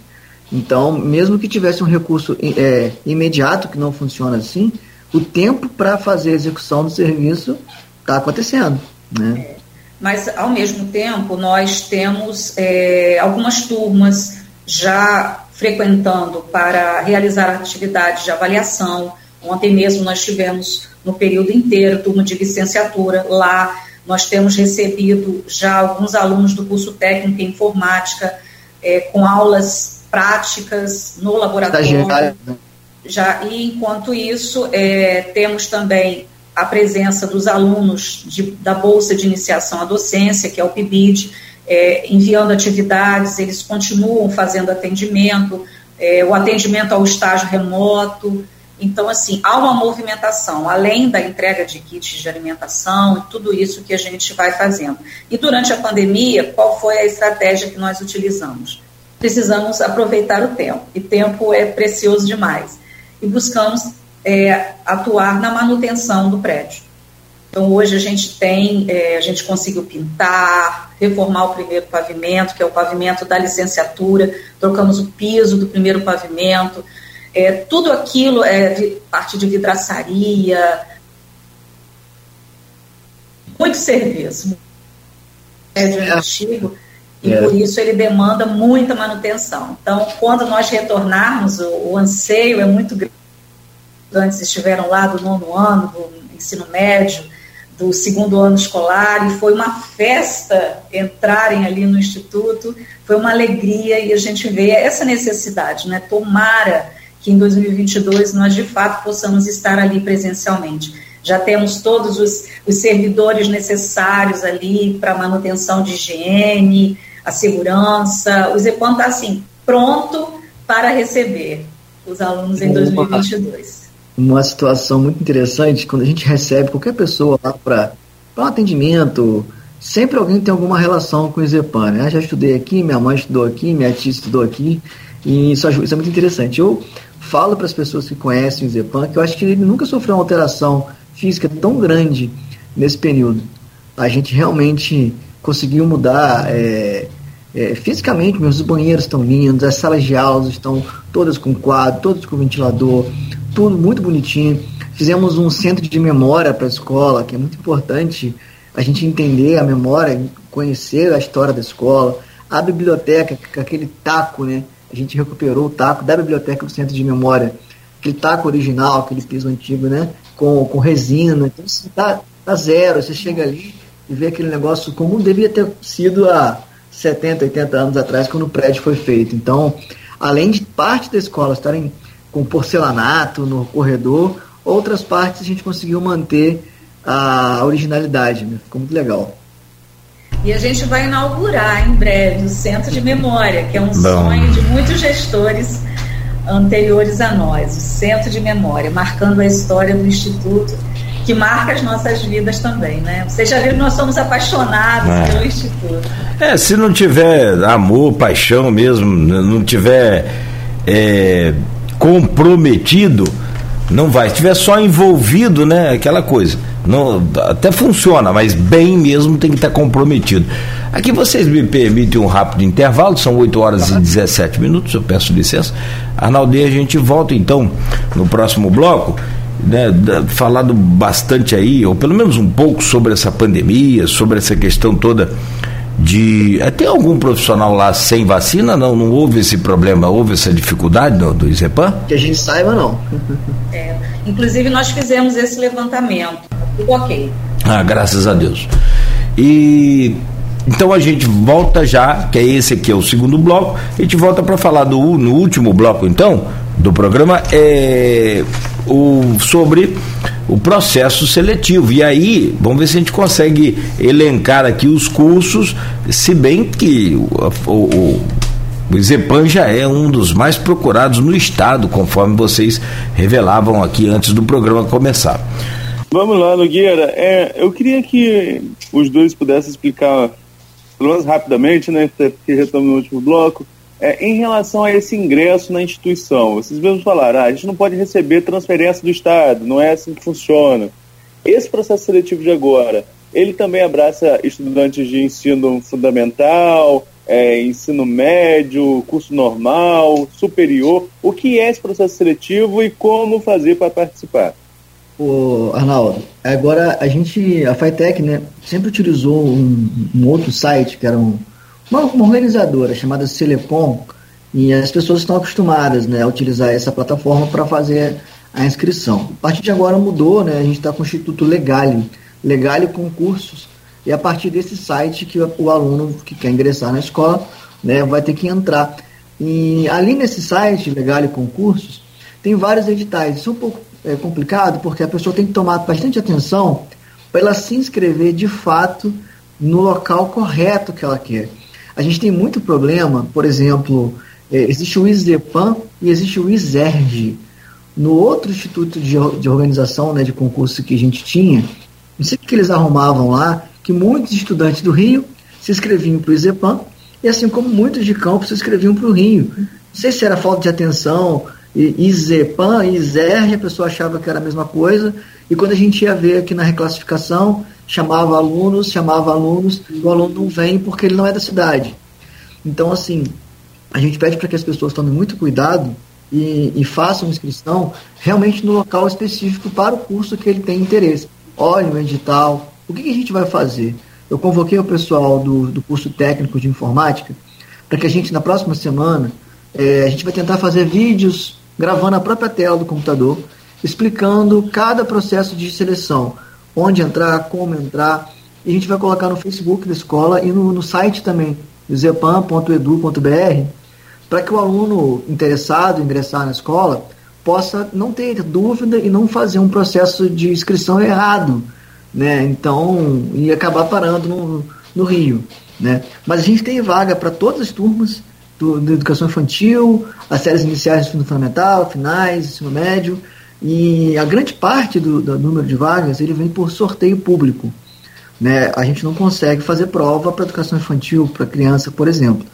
Então, mesmo que tivesse um recurso é, imediato, que não funciona assim, o tempo para fazer a execução do serviço está acontecendo. Né? É, mas, ao mesmo tempo, nós temos é, algumas turmas já frequentando para realizar atividades de avaliação. Ontem mesmo nós tivemos no período inteiro, turma de licenciatura. Lá nós temos recebido já alguns alunos do curso técnico em informática é, com aulas práticas no laboratório. Já, e enquanto isso, é, temos também a presença dos alunos de, da Bolsa de Iniciação à Docência, que é o PIBID, é, enviando atividades, eles continuam fazendo atendimento, é, o atendimento ao estágio remoto, então, assim, há uma movimentação, além da entrega de kits de alimentação e tudo isso que a gente vai fazendo. E durante a pandemia, qual foi a estratégia que nós utilizamos? Precisamos aproveitar o tempo, e tempo é precioso demais. E buscamos é, atuar na manutenção do prédio. Então, hoje a gente tem, é, a gente conseguiu pintar, reformar o primeiro pavimento, que é o pavimento da licenciatura, trocamos o piso do primeiro pavimento, é, tudo aquilo é parte de vidraçaria, muito serviço. É de antigo e é. por isso ele demanda muita manutenção. Então, quando nós retornarmos, o, o anseio é muito grande. Antes estiveram lá do nono ano, do ensino médio, do segundo ano escolar, e foi uma festa entrarem ali no instituto, foi uma alegria e a gente vê essa necessidade, né? Tomara que em 2022 nós de fato possamos estar ali presencialmente. Já temos todos os, os servidores necessários ali para manutenção de higiene, a segurança. O ZEPAN está assim, pronto para receber os alunos em 2022. Uma situação muito interessante, quando a gente recebe qualquer pessoa lá para um atendimento, sempre alguém tem alguma relação com o Zepan. Né? já estudei aqui, minha mãe estudou aqui, minha tia estudou aqui, e isso, isso é muito interessante. Eu falo para as pessoas que conhecem o Zepan que eu acho que ele nunca sofreu uma alteração física tão grande nesse período. A gente realmente conseguiu mudar é, é, fisicamente, meus banheiros estão lindos, as salas de aulas estão todas com quadro, todas com ventilador, tudo muito bonitinho. Fizemos um centro de memória para a escola, que é muito importante a gente entender a memória, conhecer a história da escola. A biblioteca, com aquele taco, né? A gente recuperou o taco da biblioteca do centro de memória, aquele taco original, aquele piso antigo, né? Com, com resina. Então, assim, tá, tá zero. Você chega ali e vê aquele negócio como devia ter sido há 70, 80 anos atrás, quando o prédio foi feito. Então, além de parte da escola estarem com porcelanato no corredor, outras partes a gente conseguiu manter a originalidade, né? ficou muito legal. E a gente vai inaugurar em breve o Centro de Memória, que é um Bom. sonho de muitos gestores anteriores a nós, o Centro de Memória, marcando a história do Instituto que marca as nossas vidas também, né? Vocês já viram que nós somos apaixonados é. pelo Instituto. É, se não tiver amor, paixão mesmo, não tiver é, comprometido, não vai. Se tiver só envolvido, né? Aquela coisa. Não, até funciona, mas bem mesmo tem que estar comprometido. Aqui vocês me permitem um rápido intervalo, são 8 horas e 17 minutos, eu peço licença. Arnaldo, a gente volta então no próximo bloco né, falado bastante aí, ou pelo menos um pouco sobre essa pandemia, sobre essa questão toda de. Tem algum profissional lá sem vacina? Não, não houve esse problema, houve essa dificuldade do, do IZEPAN? Que a gente saiba, não. É, inclusive, nós fizemos esse levantamento. Tudo ok. Ah, graças a Deus. E então a gente volta já, que é esse aqui é o segundo bloco, a gente volta para falar do no último bloco então do programa é o, sobre o processo seletivo. E aí, vamos ver se a gente consegue elencar aqui os cursos, se bem que o, o, o Izepan já é um dos mais procurados no estado, conforme vocês revelavam aqui antes do programa começar. Vamos lá, Nogueira. É, eu queria que os dois pudessem explicar, pelo menos rapidamente, né? Porque já estamos no último bloco é, em relação a esse ingresso na instituição, vocês mesmos falaram, ah, a gente não pode receber transferência do Estado, não é assim que funciona. Esse processo seletivo de agora, ele também abraça estudantes de ensino fundamental, é, ensino médio, curso normal, superior. O que é esse processo seletivo e como fazer para participar? O Arnaldo, agora a gente, a FITEC, né, sempre utilizou um, um outro site que era um uma, uma organizadora chamada Celepom, e as pessoas estão acostumadas né, a utilizar essa plataforma para fazer a inscrição. A partir de agora mudou, né, a gente está com o Instituto Legale, Legale Concursos, e a partir desse site que o aluno que quer ingressar na escola né, vai ter que entrar. E ali nesse site, Legale Concursos, tem vários editais. Isso é um pouco é, complicado porque a pessoa tem que tomar bastante atenção para ela se inscrever de fato no local correto que ela quer. A gente tem muito problema, por exemplo, é, existe o ISEPAN e existe o ISERG. No outro instituto de, de organização né, de concurso que a gente tinha, não sei o que eles arrumavam lá, que muitos estudantes do Rio se inscreviam para o ISEPAN, e assim como muitos de Campos se inscreviam para o Rio. Não sei se era falta de atenção, ISEPAN, ISERG, a pessoa achava que era a mesma coisa, e quando a gente ia ver aqui na reclassificação, chamava alunos, chamava alunos, o aluno não vem porque ele não é da cidade. Então, assim, a gente pede para que as pessoas tomem muito cuidado e, e, façam inscrição realmente no local específico para o curso que ele tem interesse. Olhe o edital. O que, que a gente vai fazer? Eu convoquei o pessoal do, do curso técnico de informática para que a gente, na próxima semana, é, a gente vai tentar fazer vídeos gravando a própria tela do computador, explicando cada processo de seleção onde entrar, como entrar. E a gente vai colocar no Facebook da escola e no, no site também, zepan.edu.br, para que o aluno interessado em ingressar na escola possa não ter dúvida e não fazer um processo de inscrição errado, né? Então, e acabar parando no, no Rio, né? Mas a gente tem vaga para todas as turmas do, da educação infantil, as séries iniciais do fundamental, finais, ensino médio, e a grande parte do, do número de vagas ele vem por sorteio público. Né? A gente não consegue fazer prova para educação infantil, para criança, por exemplo.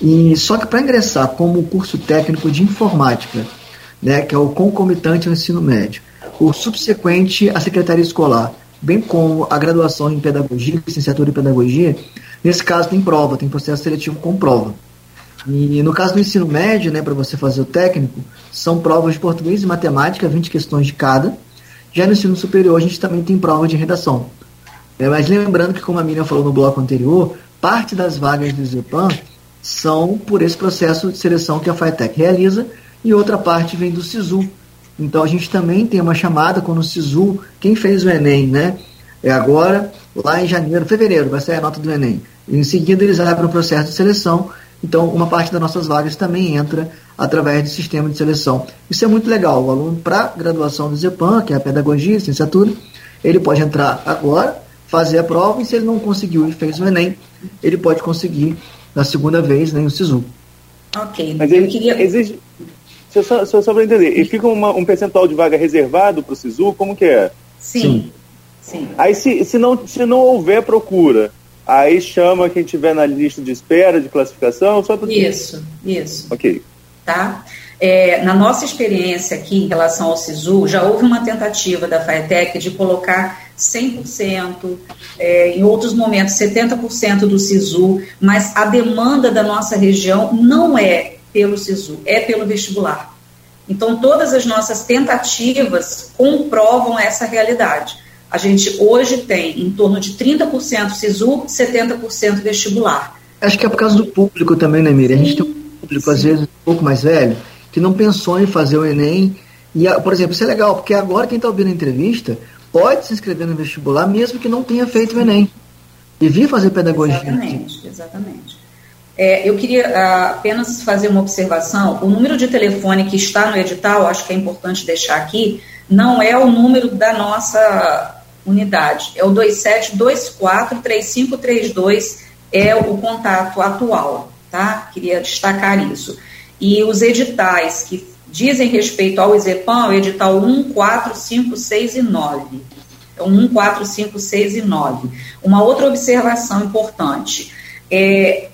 E só que para ingressar como curso técnico de informática, né, que é o concomitante ao ensino médio, o subsequente à secretaria escolar, bem como a graduação em pedagogia, licenciatura em pedagogia, Nesse caso tem prova, tem processo seletivo com prova. E no caso do ensino médio, né, para você fazer o técnico, são provas de português e matemática, 20 questões de cada. Já no ensino superior, a gente também tem prova de redação. É, mas lembrando que, como a Miriam falou no bloco anterior, parte das vagas do ZEPAM são por esse processo de seleção que a FITEC realiza e outra parte vem do SISU. Então a gente também tem uma chamada quando o SISU, quem fez o Enem, né? É agora, lá em janeiro, fevereiro, vai sair a nota do Enem. Em seguida eles abrem o processo de seleção. Então uma parte das nossas vagas também entra através do sistema de seleção. Isso é muito legal. O aluno, para graduação do ZEPAM, que é a pedagogia, a licenciatura, ele pode entrar agora, fazer a prova e se ele não conseguiu e fez o Enem, ele pode conseguir na segunda vez né, o SISU. Ok. Mas ele queria... exige. Só, só, só para entender, e fica uma, um percentual de vaga reservado para o SISU? Como que é? Sim. Sim. Sim. Aí se, se, não, se não houver procura, aí chama quem tiver na lista de espera de classificação? Só pra... Isso, isso. Ok. Tá? É, na nossa experiência aqui em relação ao SISU, já houve uma tentativa da FAETEC de colocar 100%, é, em outros momentos 70% do SISU, mas a demanda da nossa região não é pelo SISU, é pelo vestibular. Então, todas as nossas tentativas comprovam essa realidade. A gente hoje tem em torno de 30% SISU, 70% vestibular. Acho que é por causa do público também, né, Miriam? A gente tem um público, às vezes, um pouco mais velho, que não pensou em fazer o Enem. E, por exemplo, isso é legal, porque agora quem está ouvindo a entrevista pode se inscrever no vestibular, mesmo que não tenha feito o Enem. E vir fazer pedagogia. Exatamente, exatamente. É, eu queria uh, apenas fazer uma observação. O número de telefone que está no edital, acho que é importante deixar aqui, não é o número da nossa unidade. É o 2724-3532, é o contato atual, tá? Queria destacar isso. E os editais que dizem respeito ao ISEPAM, o edital 1, 4, 5, 6 e 9. Então, 1, 4, 5, 6 e 9. Uma outra observação importante. É,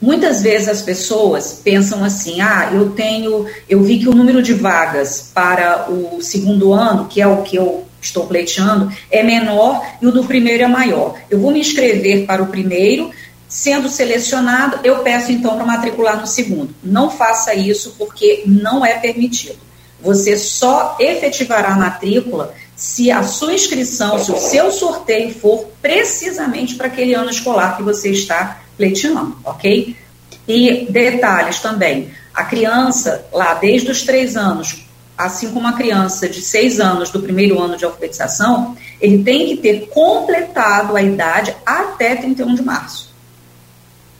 muitas vezes as pessoas pensam assim, ah, eu tenho, eu vi que o número de vagas para o segundo ano, que é o que eu estou pleiteando, é menor e o do primeiro é maior. Eu vou me inscrever para o primeiro, Sendo selecionado, eu peço então para matricular no segundo. Não faça isso porque não é permitido. Você só efetivará a matrícula se a sua inscrição, se o seu sorteio for precisamente para aquele ano escolar que você está pleiteando, ok? E detalhes também: a criança, lá desde os três anos, assim como a criança de seis anos do primeiro ano de alfabetização, ele tem que ter completado a idade até 31 de março.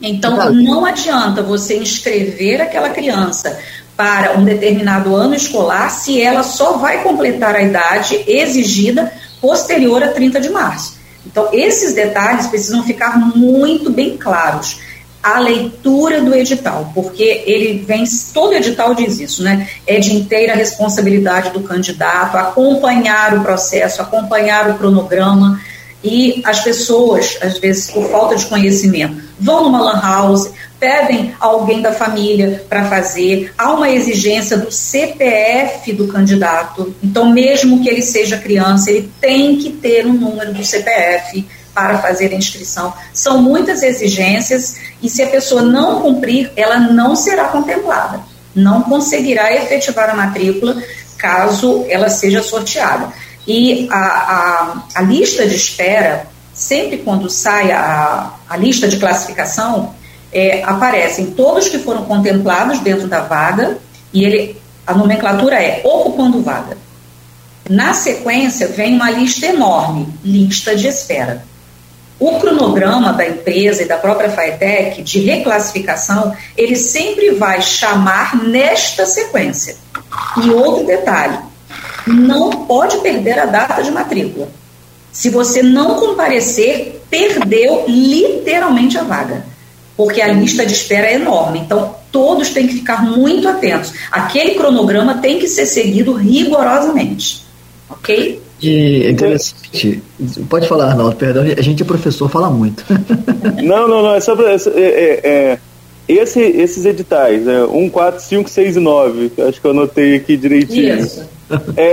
Então, não adianta você inscrever aquela criança para um determinado ano escolar se ela só vai completar a idade exigida posterior a 30 de março. Então, esses detalhes precisam ficar muito bem claros. A leitura do edital, porque ele vem, todo edital diz isso, né? É de inteira responsabilidade do candidato acompanhar o processo, acompanhar o cronograma. E as pessoas, às vezes, por falta de conhecimento, vão numa lan house, pedem alguém da família para fazer, há uma exigência do CPF do candidato. Então, mesmo que ele seja criança, ele tem que ter um número do CPF para fazer a inscrição. São muitas exigências e se a pessoa não cumprir, ela não será contemplada. Não conseguirá efetivar a matrícula caso ela seja sorteada. E a, a, a lista de espera, sempre quando sai a, a lista de classificação, é, aparecem todos que foram contemplados dentro da vaga, e ele, a nomenclatura é ocupando vaga. Na sequência, vem uma lista enorme, lista de espera. O cronograma da empresa e da própria FAETEC de reclassificação, ele sempre vai chamar nesta sequência. E outro detalhe, não pode perder a data de matrícula. Se você não comparecer, perdeu literalmente a vaga, porque a lista de espera é enorme. Então, todos têm que ficar muito atentos. Aquele cronograma tem que ser seguido rigorosamente. Ok? E é interessante. Pode falar, Arnaldo, perdão. A gente é professor, fala muito. não, não, não. É só pra, é, é, é esse, esses editais, né, 1, 4, 5, 6 e 9, acho que eu anotei aqui direitinho. Isso. É,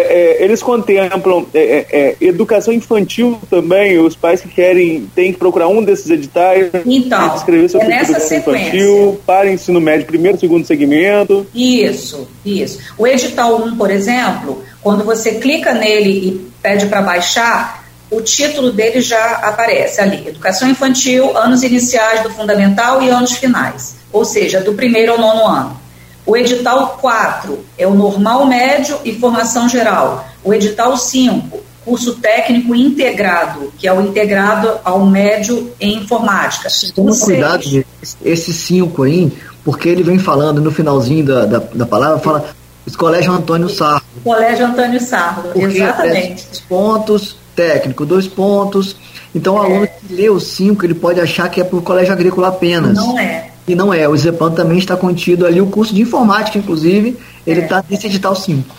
é, eles contemplam é, é, é, educação infantil também, os pais que querem têm que procurar um desses editais então, escrever sobre é educação sequência. infantil para ensino médio, primeiro, segundo segmento. Isso, isso. O edital 1, por exemplo, quando você clica nele e pede para baixar, o título dele já aparece ali: Educação Infantil, anos iniciais do fundamental e anos finais, ou seja, do primeiro ao nono ano. O edital 4 é o normal médio e formação geral. O edital 5, curso técnico integrado, que é o integrado ao médio em informática. Toma cuidado, esse 5 aí, porque ele vem falando no finalzinho da, da, da palavra, fala Colégio Antônio Sarro. Colégio Antônio Sarro, porque exatamente. Dois pontos, técnico, dois pontos. Então, o é. aluno que lê o 5, ele pode achar que é para o colégio agrícola apenas. Não é. E não é. O Zepan também está contido ali, o curso de informática, inclusive, ele está é. nesse edital 5.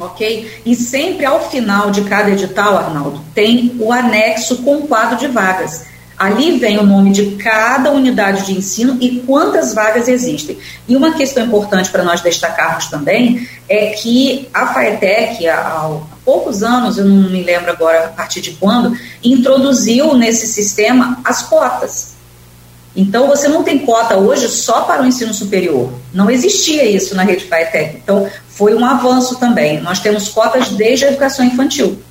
Ok? E sempre ao final de cada edital, Arnaldo, tem o anexo com o quadro de vagas. Ali vem o nome de cada unidade de ensino e quantas vagas existem. E uma questão importante para nós destacarmos também é que a FAETEC, há, poucos anos, eu não me lembro agora a partir de quando, introduziu nesse sistema as cotas. Então, você não tem cota hoje só para o ensino superior. Não existia isso na rede FAETEC. Então, foi um avanço também. Nós temos cotas desde a educação infantil.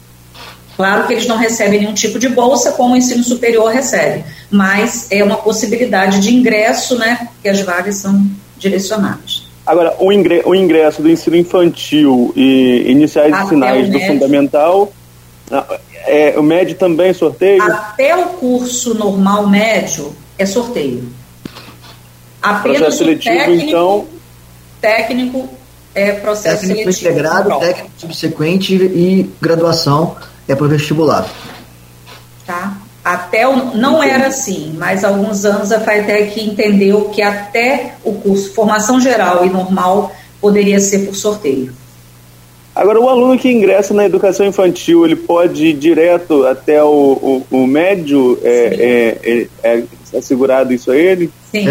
Claro que eles não recebem nenhum tipo de bolsa, como o ensino superior recebe, mas é uma possibilidade de ingresso, né, que as vagas são direcionadas. Agora, o ingresso do ensino infantil e iniciais e finais do fundamental, ah, é, o médio também sorteio? Até o curso normal médio, é sorteio. Apenas processo seletivo, técnico, então. Técnico é processo técnico seletivo. integrado, técnico subsequente e graduação é para vestibular. Tá? Até o, não era assim, mas há alguns anos a FATEC entendeu que até o curso formação geral e normal poderia ser por sorteio. Agora, o aluno que ingressa na educação infantil, ele pode ir direto até o, o, o médio? É, é, é, é, assegurado isso a ele? Sim,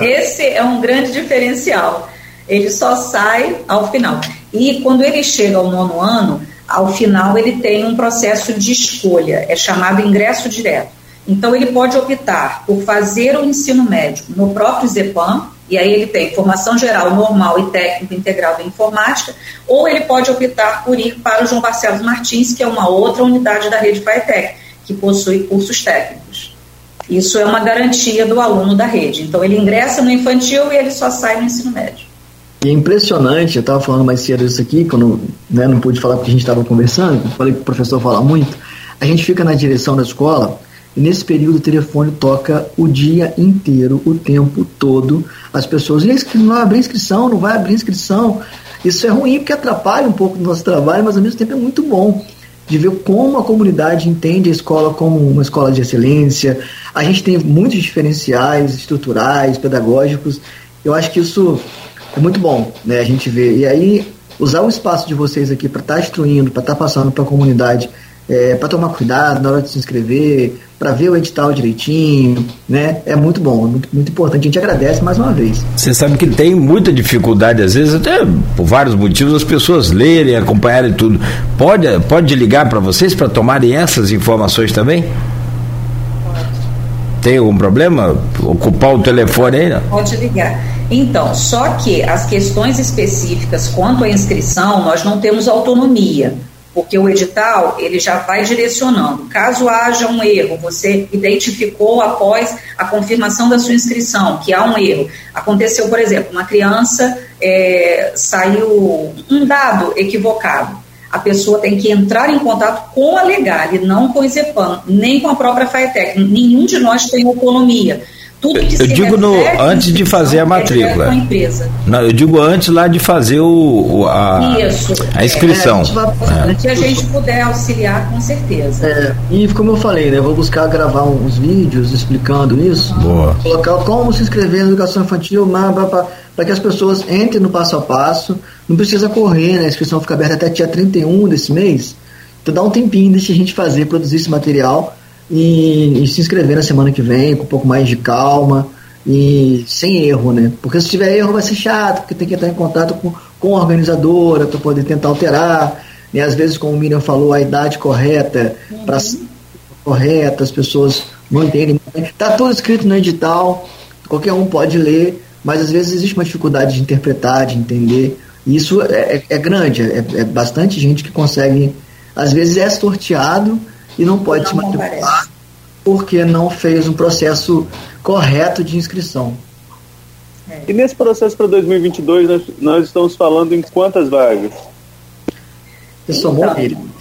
esse é um grande diferencial. Ele só sai ao final. E quando ele chega ao nono ano, ao final ele tem um processo de escolha, é chamado ingresso direto. Então, ele pode optar por fazer o ensino médio no próprio ZEPAM, e aí ele tem formação geral, normal e técnico integral da informática, ou ele pode optar por ir para o João Barcelos Martins, que é uma outra unidade da rede FAETEC, que possui cursos técnicos. Isso é uma garantia do aluno da rede. Então, ele ingressa no infantil e ele só sai no ensino médio. E é impressionante, eu estava falando mais cedo isso aqui, quando né, não pude falar porque a gente estava conversando, falei que o professor fala muito, a gente fica na direção da escola e nesse período o telefone toca o dia inteiro, o tempo todo. As pessoas, não vai abrir inscrição, não vai abrir inscrição. Isso é ruim porque atrapalha um pouco o nosso trabalho, mas ao mesmo tempo é muito bom de ver como a comunidade entende a escola como uma escola de excelência. A gente tem muitos diferenciais estruturais, pedagógicos. Eu acho que isso é muito bom, né? A gente vê. E aí, usar o espaço de vocês aqui para estar tá instruindo, para estar tá passando para a comunidade é, para tomar cuidado na hora de se inscrever, para ver o edital direitinho, né? É muito bom, é muito, muito importante. A gente agradece mais uma vez. Você sabe que tem muita dificuldade, às vezes, até por vários motivos, as pessoas lerem, acompanharem tudo. Pode, pode ligar para vocês para tomarem essas informações também? Tem algum problema? Ocupar o telefone aí? Não? Pode ligar. Então, só que as questões específicas quanto à inscrição, nós não temos autonomia porque o edital ele já vai direcionando. Caso haja um erro, você identificou após a confirmação da sua inscrição que há um erro. Aconteceu, por exemplo, uma criança é, saiu um dado equivocado. A pessoa tem que entrar em contato com a Legal e não com o IZEPAN, nem com a própria FAETEC. Nenhum de nós tem autonomia. Tudo que eu digo no, antes de fazer a matrícula. Não, eu digo antes lá de fazer o, o a, Isso. a inscrição. É, Se a gente puder auxiliar, com certeza. É, e como eu falei, né, eu vou buscar gravar uns vídeos explicando isso. Boa. Colocar como se inscrever na educação infantil, para que as pessoas entrem no passo a passo. Não precisa correr, né, a inscrição fica aberta até dia 31 desse mês. Então dá um tempinho, deixa a gente fazer, produzir esse material e, e, se inscrever na semana que vem com um pouco mais de calma. e sem erro, né? Porque se tiver erro vai ser chato, porque tem que entrar em contato com, com a organizadora para poder tentar alterar. E às vezes, como o Miriam falou, a idade correta, uhum. para correta, as pessoas entendem. Está tudo escrito no edital, qualquer um pode ler, mas às vezes existe uma dificuldade de interpretar, de entender. E isso é, é, é grande, é, é, bastante gente que consegue, às vezes é sorteado e não pode não se matricular porque não fez um processo correto de inscrição. É. E nesse processo para 2022 nós, nós estamos falando em quantas vagas? Então,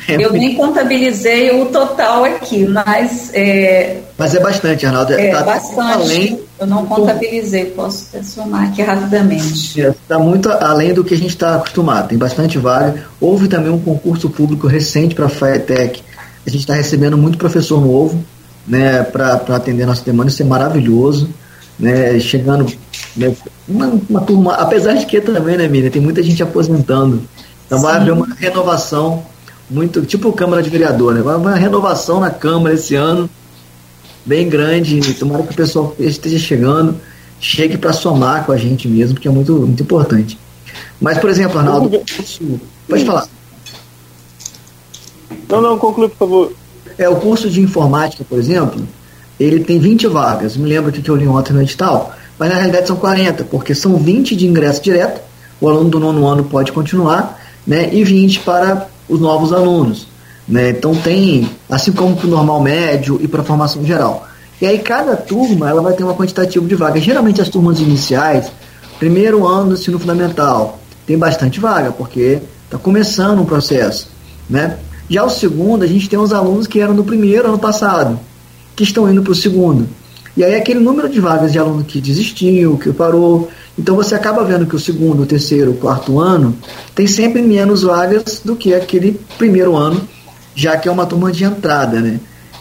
eu nem contabilizei o total aqui, mas. É, mas é bastante, Arnaldo. É tá bastante. Além, eu não contabilizei, posso somar aqui rapidamente. Está muito além do que a gente está acostumado, tem bastante vaga. Houve também um concurso público recente para a FAETEC. A gente está recebendo muito professor novo né, para atender nossa demanda, isso é maravilhoso. Né, chegando né, uma, uma turma, apesar de que também, né, Miriam, tem muita gente aposentando. Então Sim. vai haver uma renovação muito, tipo Câmara de Vereador, né? Vai uma renovação na Câmara esse ano, bem grande. Tomara que o pessoal esteja chegando, chegue para somar com a gente mesmo, que é muito, muito importante. Mas, por exemplo, Arnaldo, pode falar. Não, não, conclui, por favor. É, o curso de informática, por exemplo, ele tem 20 vagas. Me lembro que eu li ontem no edital, mas na realidade são 40, porque são 20 de ingresso direto, o aluno do nono ano pode continuar, né, e 20 para os novos alunos. Né? Então tem, assim como para o normal médio e para a formação geral. E aí cada turma ela vai ter uma quantitativa de vagas. Geralmente as turmas iniciais, primeiro ano do ensino fundamental, tem bastante vaga, porque está começando um processo. Né? Já o segundo, a gente tem os alunos que eram do primeiro ano passado, que estão indo para o segundo. E aí aquele número de vagas de aluno que desistiu, que parou. Então você acaba vendo que o segundo, o terceiro, o quarto ano tem sempre menos vagas do que aquele primeiro ano, já que é uma turma de entrada, né?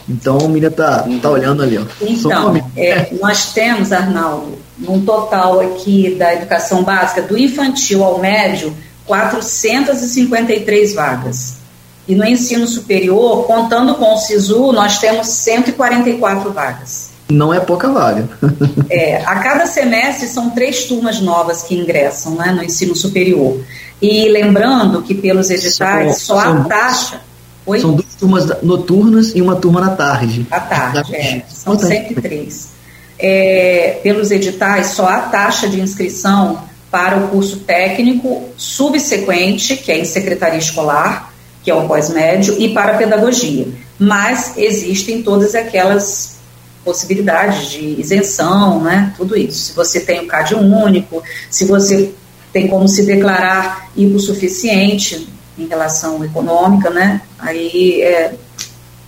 Então o Miriam tá, tá olhando ali, ó. Então, é, nós temos, Arnaldo, num total aqui da educação básica, do infantil ao médio, 453 vagas. E no ensino superior, contando com o SISU, nós temos 144 vagas. Não é pouca vaga. é, a cada semestre são três turmas novas que ingressam né, no ensino superior. E lembrando que pelos editais só a taxa. Oi? São duas turmas noturnas e uma turma na tarde. À tarde, é, são sempre três. É, pelos editais, só a taxa de inscrição para o curso técnico subsequente, que é em secretaria escolar, que é o pós-médio, e para a pedagogia. Mas existem todas aquelas possibilidades de isenção, né? Tudo isso. Se você tem o CAD único, se você tem como se declarar hipossuficiente em relação econômica, né? Aí é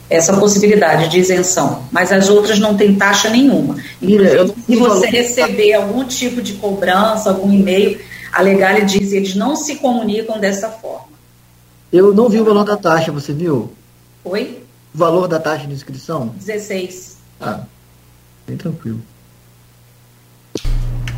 essa possibilidade de isenção. Mas as outras não tem taxa nenhuma. Inclusive, se você receber algum tipo de cobrança, algum e-mail, a Legale diz que eles não se comunicam dessa forma. Eu não vi o valor da taxa, você viu? Oi? O valor da taxa de inscrição? 16. Ah, bem tranquilo.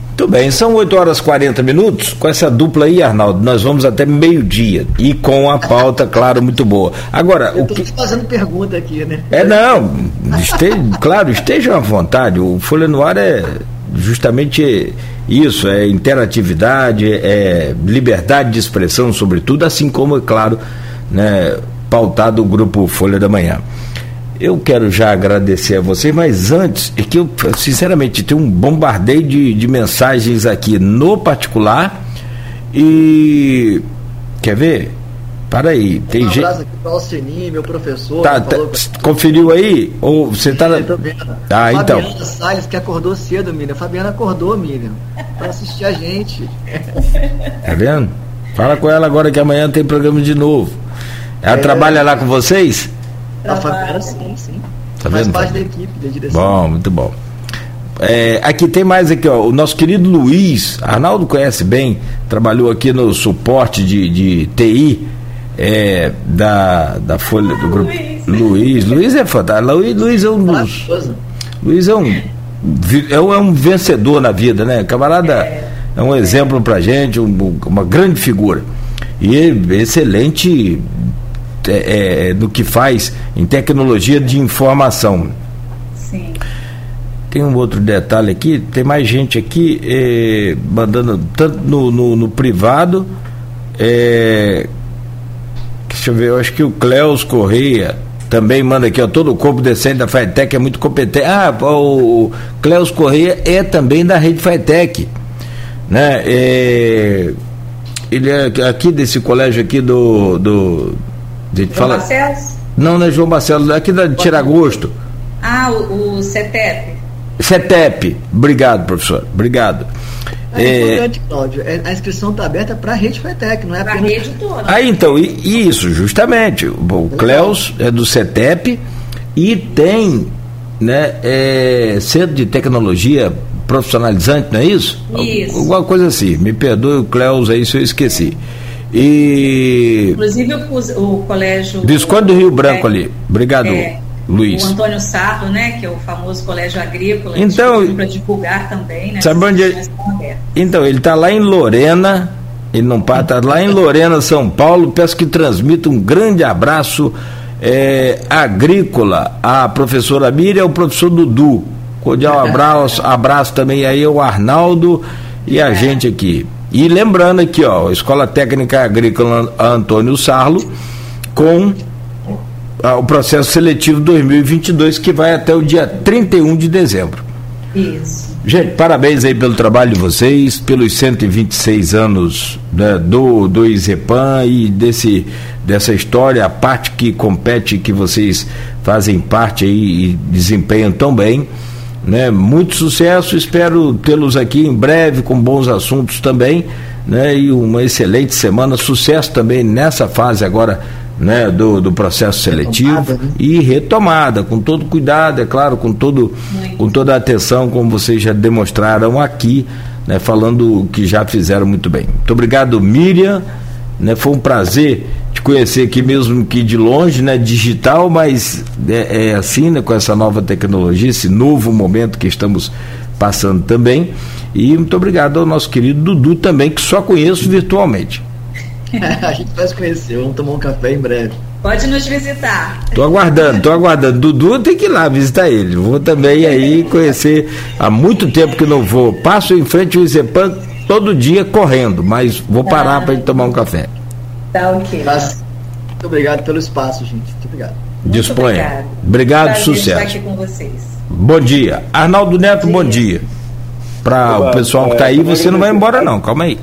Muito bem, são 8 horas e 40 minutos. Com essa dupla aí, Arnaldo, nós vamos até meio-dia. E com a pauta, claro, muito boa. Agora. Eu estou que... fazendo pergunta aqui, né? É, não. Esteja, claro, estejam à vontade. O Folha no Ar é justamente isso: é interatividade, é liberdade de expressão, sobretudo, assim como, é claro, né, pautado o grupo Folha da Manhã. Eu quero já agradecer a vocês, mas antes, é que eu, sinceramente, tem um bombardeio de, de mensagens aqui no particular e. Quer ver? Para aí, tem um gente. aqui para o Alcini, meu professor. Tá, tá, conferiu aí? Ou você está na... Ah, então. Fabiana Salles, que acordou cedo, Miriam. Fabiana acordou, Miriam, para assistir a gente. Tá vendo? Fala com ela agora que amanhã tem programa de novo. Ela é... trabalha lá com vocês? A Fabiana, sim, sim. Tá Faz parte da equipe, da direção. Bom, muito bom. É, aqui tem mais aqui, ó, o nosso querido Luiz, Arnaldo conhece bem, trabalhou aqui no suporte de, de TI é, da, da Folha do Grupo. Luiz, Luiz é fantástico. Luiz, Luiz é um dos. Luiz é um, é um, é um vencedor na vida, né? Camarada é um exemplo pra gente, um, uma grande figura. E excelente é, é, no que faz em tecnologia de informação. Sim. tem um outro detalhe aqui, tem mais gente aqui eh, mandando tanto no, no, no privado. Eh, deixa eu ver, eu acho que o Cleus Correia também manda aqui, ó, todo o corpo decente da FATEC é muito competente. Ah, o Cleus Correia é também da rede FATEC. Né? É, ele é aqui desse colégio aqui do. do de, fala, Barcelos? Não, não é João Barcelos, é aqui da Tiragosto. Ah, o, o CETEP. CETEP, obrigado, professor, obrigado. É, importante, Cláudio, é, a inscrição está aberta para a rede FETEC, não é para a rede toda. Ah, então, e, isso, justamente. O Cleus é do CETEP e tem né, é, centro de tecnologia profissionalizante, não é isso? Isso. Alguma coisa assim. Me perdoe o Cleus aí se eu esqueci. E. Inclusive o, o colégio. Visconde do Rio Branco é, ali. Obrigado. É, Luiz. O Antônio Sardo, né, que é o famoso colégio agrícola, então, para divulgar também, né? Sabe onde ele... Então, ele está lá em Lorena, ele não para, está lá em Lorena, São Paulo. Peço que transmita um grande abraço é, agrícola à professora Miriam e ao professor Dudu. Cordial abraço, abraço também aí ao Arnaldo e a é. gente aqui. E lembrando aqui, ó, Escola Técnica Agrícola Antônio Sarlo, com o processo seletivo 2022, que vai até o dia 31 de dezembro. Isso. Gente, parabéns aí pelo trabalho de vocês, pelos 126 anos né, do, do IZEPAN e desse, dessa história, a parte que compete, que vocês fazem parte aí e desempenham tão bem. Né? Muito sucesso, espero tê-los aqui em breve com bons assuntos também, né? E uma excelente semana, sucesso também nessa fase agora, né? Do, do processo seletivo retomada, né? e retomada, com todo cuidado, é claro, com todo, com toda a atenção, como vocês já demonstraram aqui, né? Falando o que já fizeram muito bem. Muito obrigado, Miriam, né? Foi um prazer conhecer aqui mesmo que de longe, né, digital, mas é, é assim, né, com essa nova tecnologia, esse novo momento que estamos passando também. E muito obrigado ao nosso querido Dudu também, que só conheço virtualmente. a gente vai se conhecer, vamos tomar um café em breve. Pode nos visitar. Tô aguardando, tô aguardando. Dudu tem que ir lá visitar ele. Vou também aí conhecer. Há muito tempo que não vou. Passo em frente ao Izepan todo dia correndo, mas vou parar ah. para ir tomar um café. Tá ok. Muito obrigado pelo espaço, gente. Muito obrigado. Disponha. Obrigado, obrigado sucesso. aqui com vocês. Bom dia. Arnaldo Neto, bom dia. Para o pessoal que está aí, você não vai embora não, calma aí.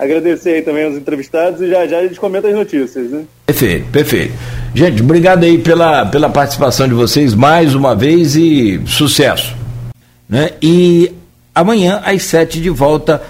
Agradecer aí também aos entrevistados e já já a gente comenta as notícias, né? Perfeito, perfeito. Gente, obrigado aí pela, pela participação de vocês mais uma vez e sucesso. Né? E amanhã às sete de volta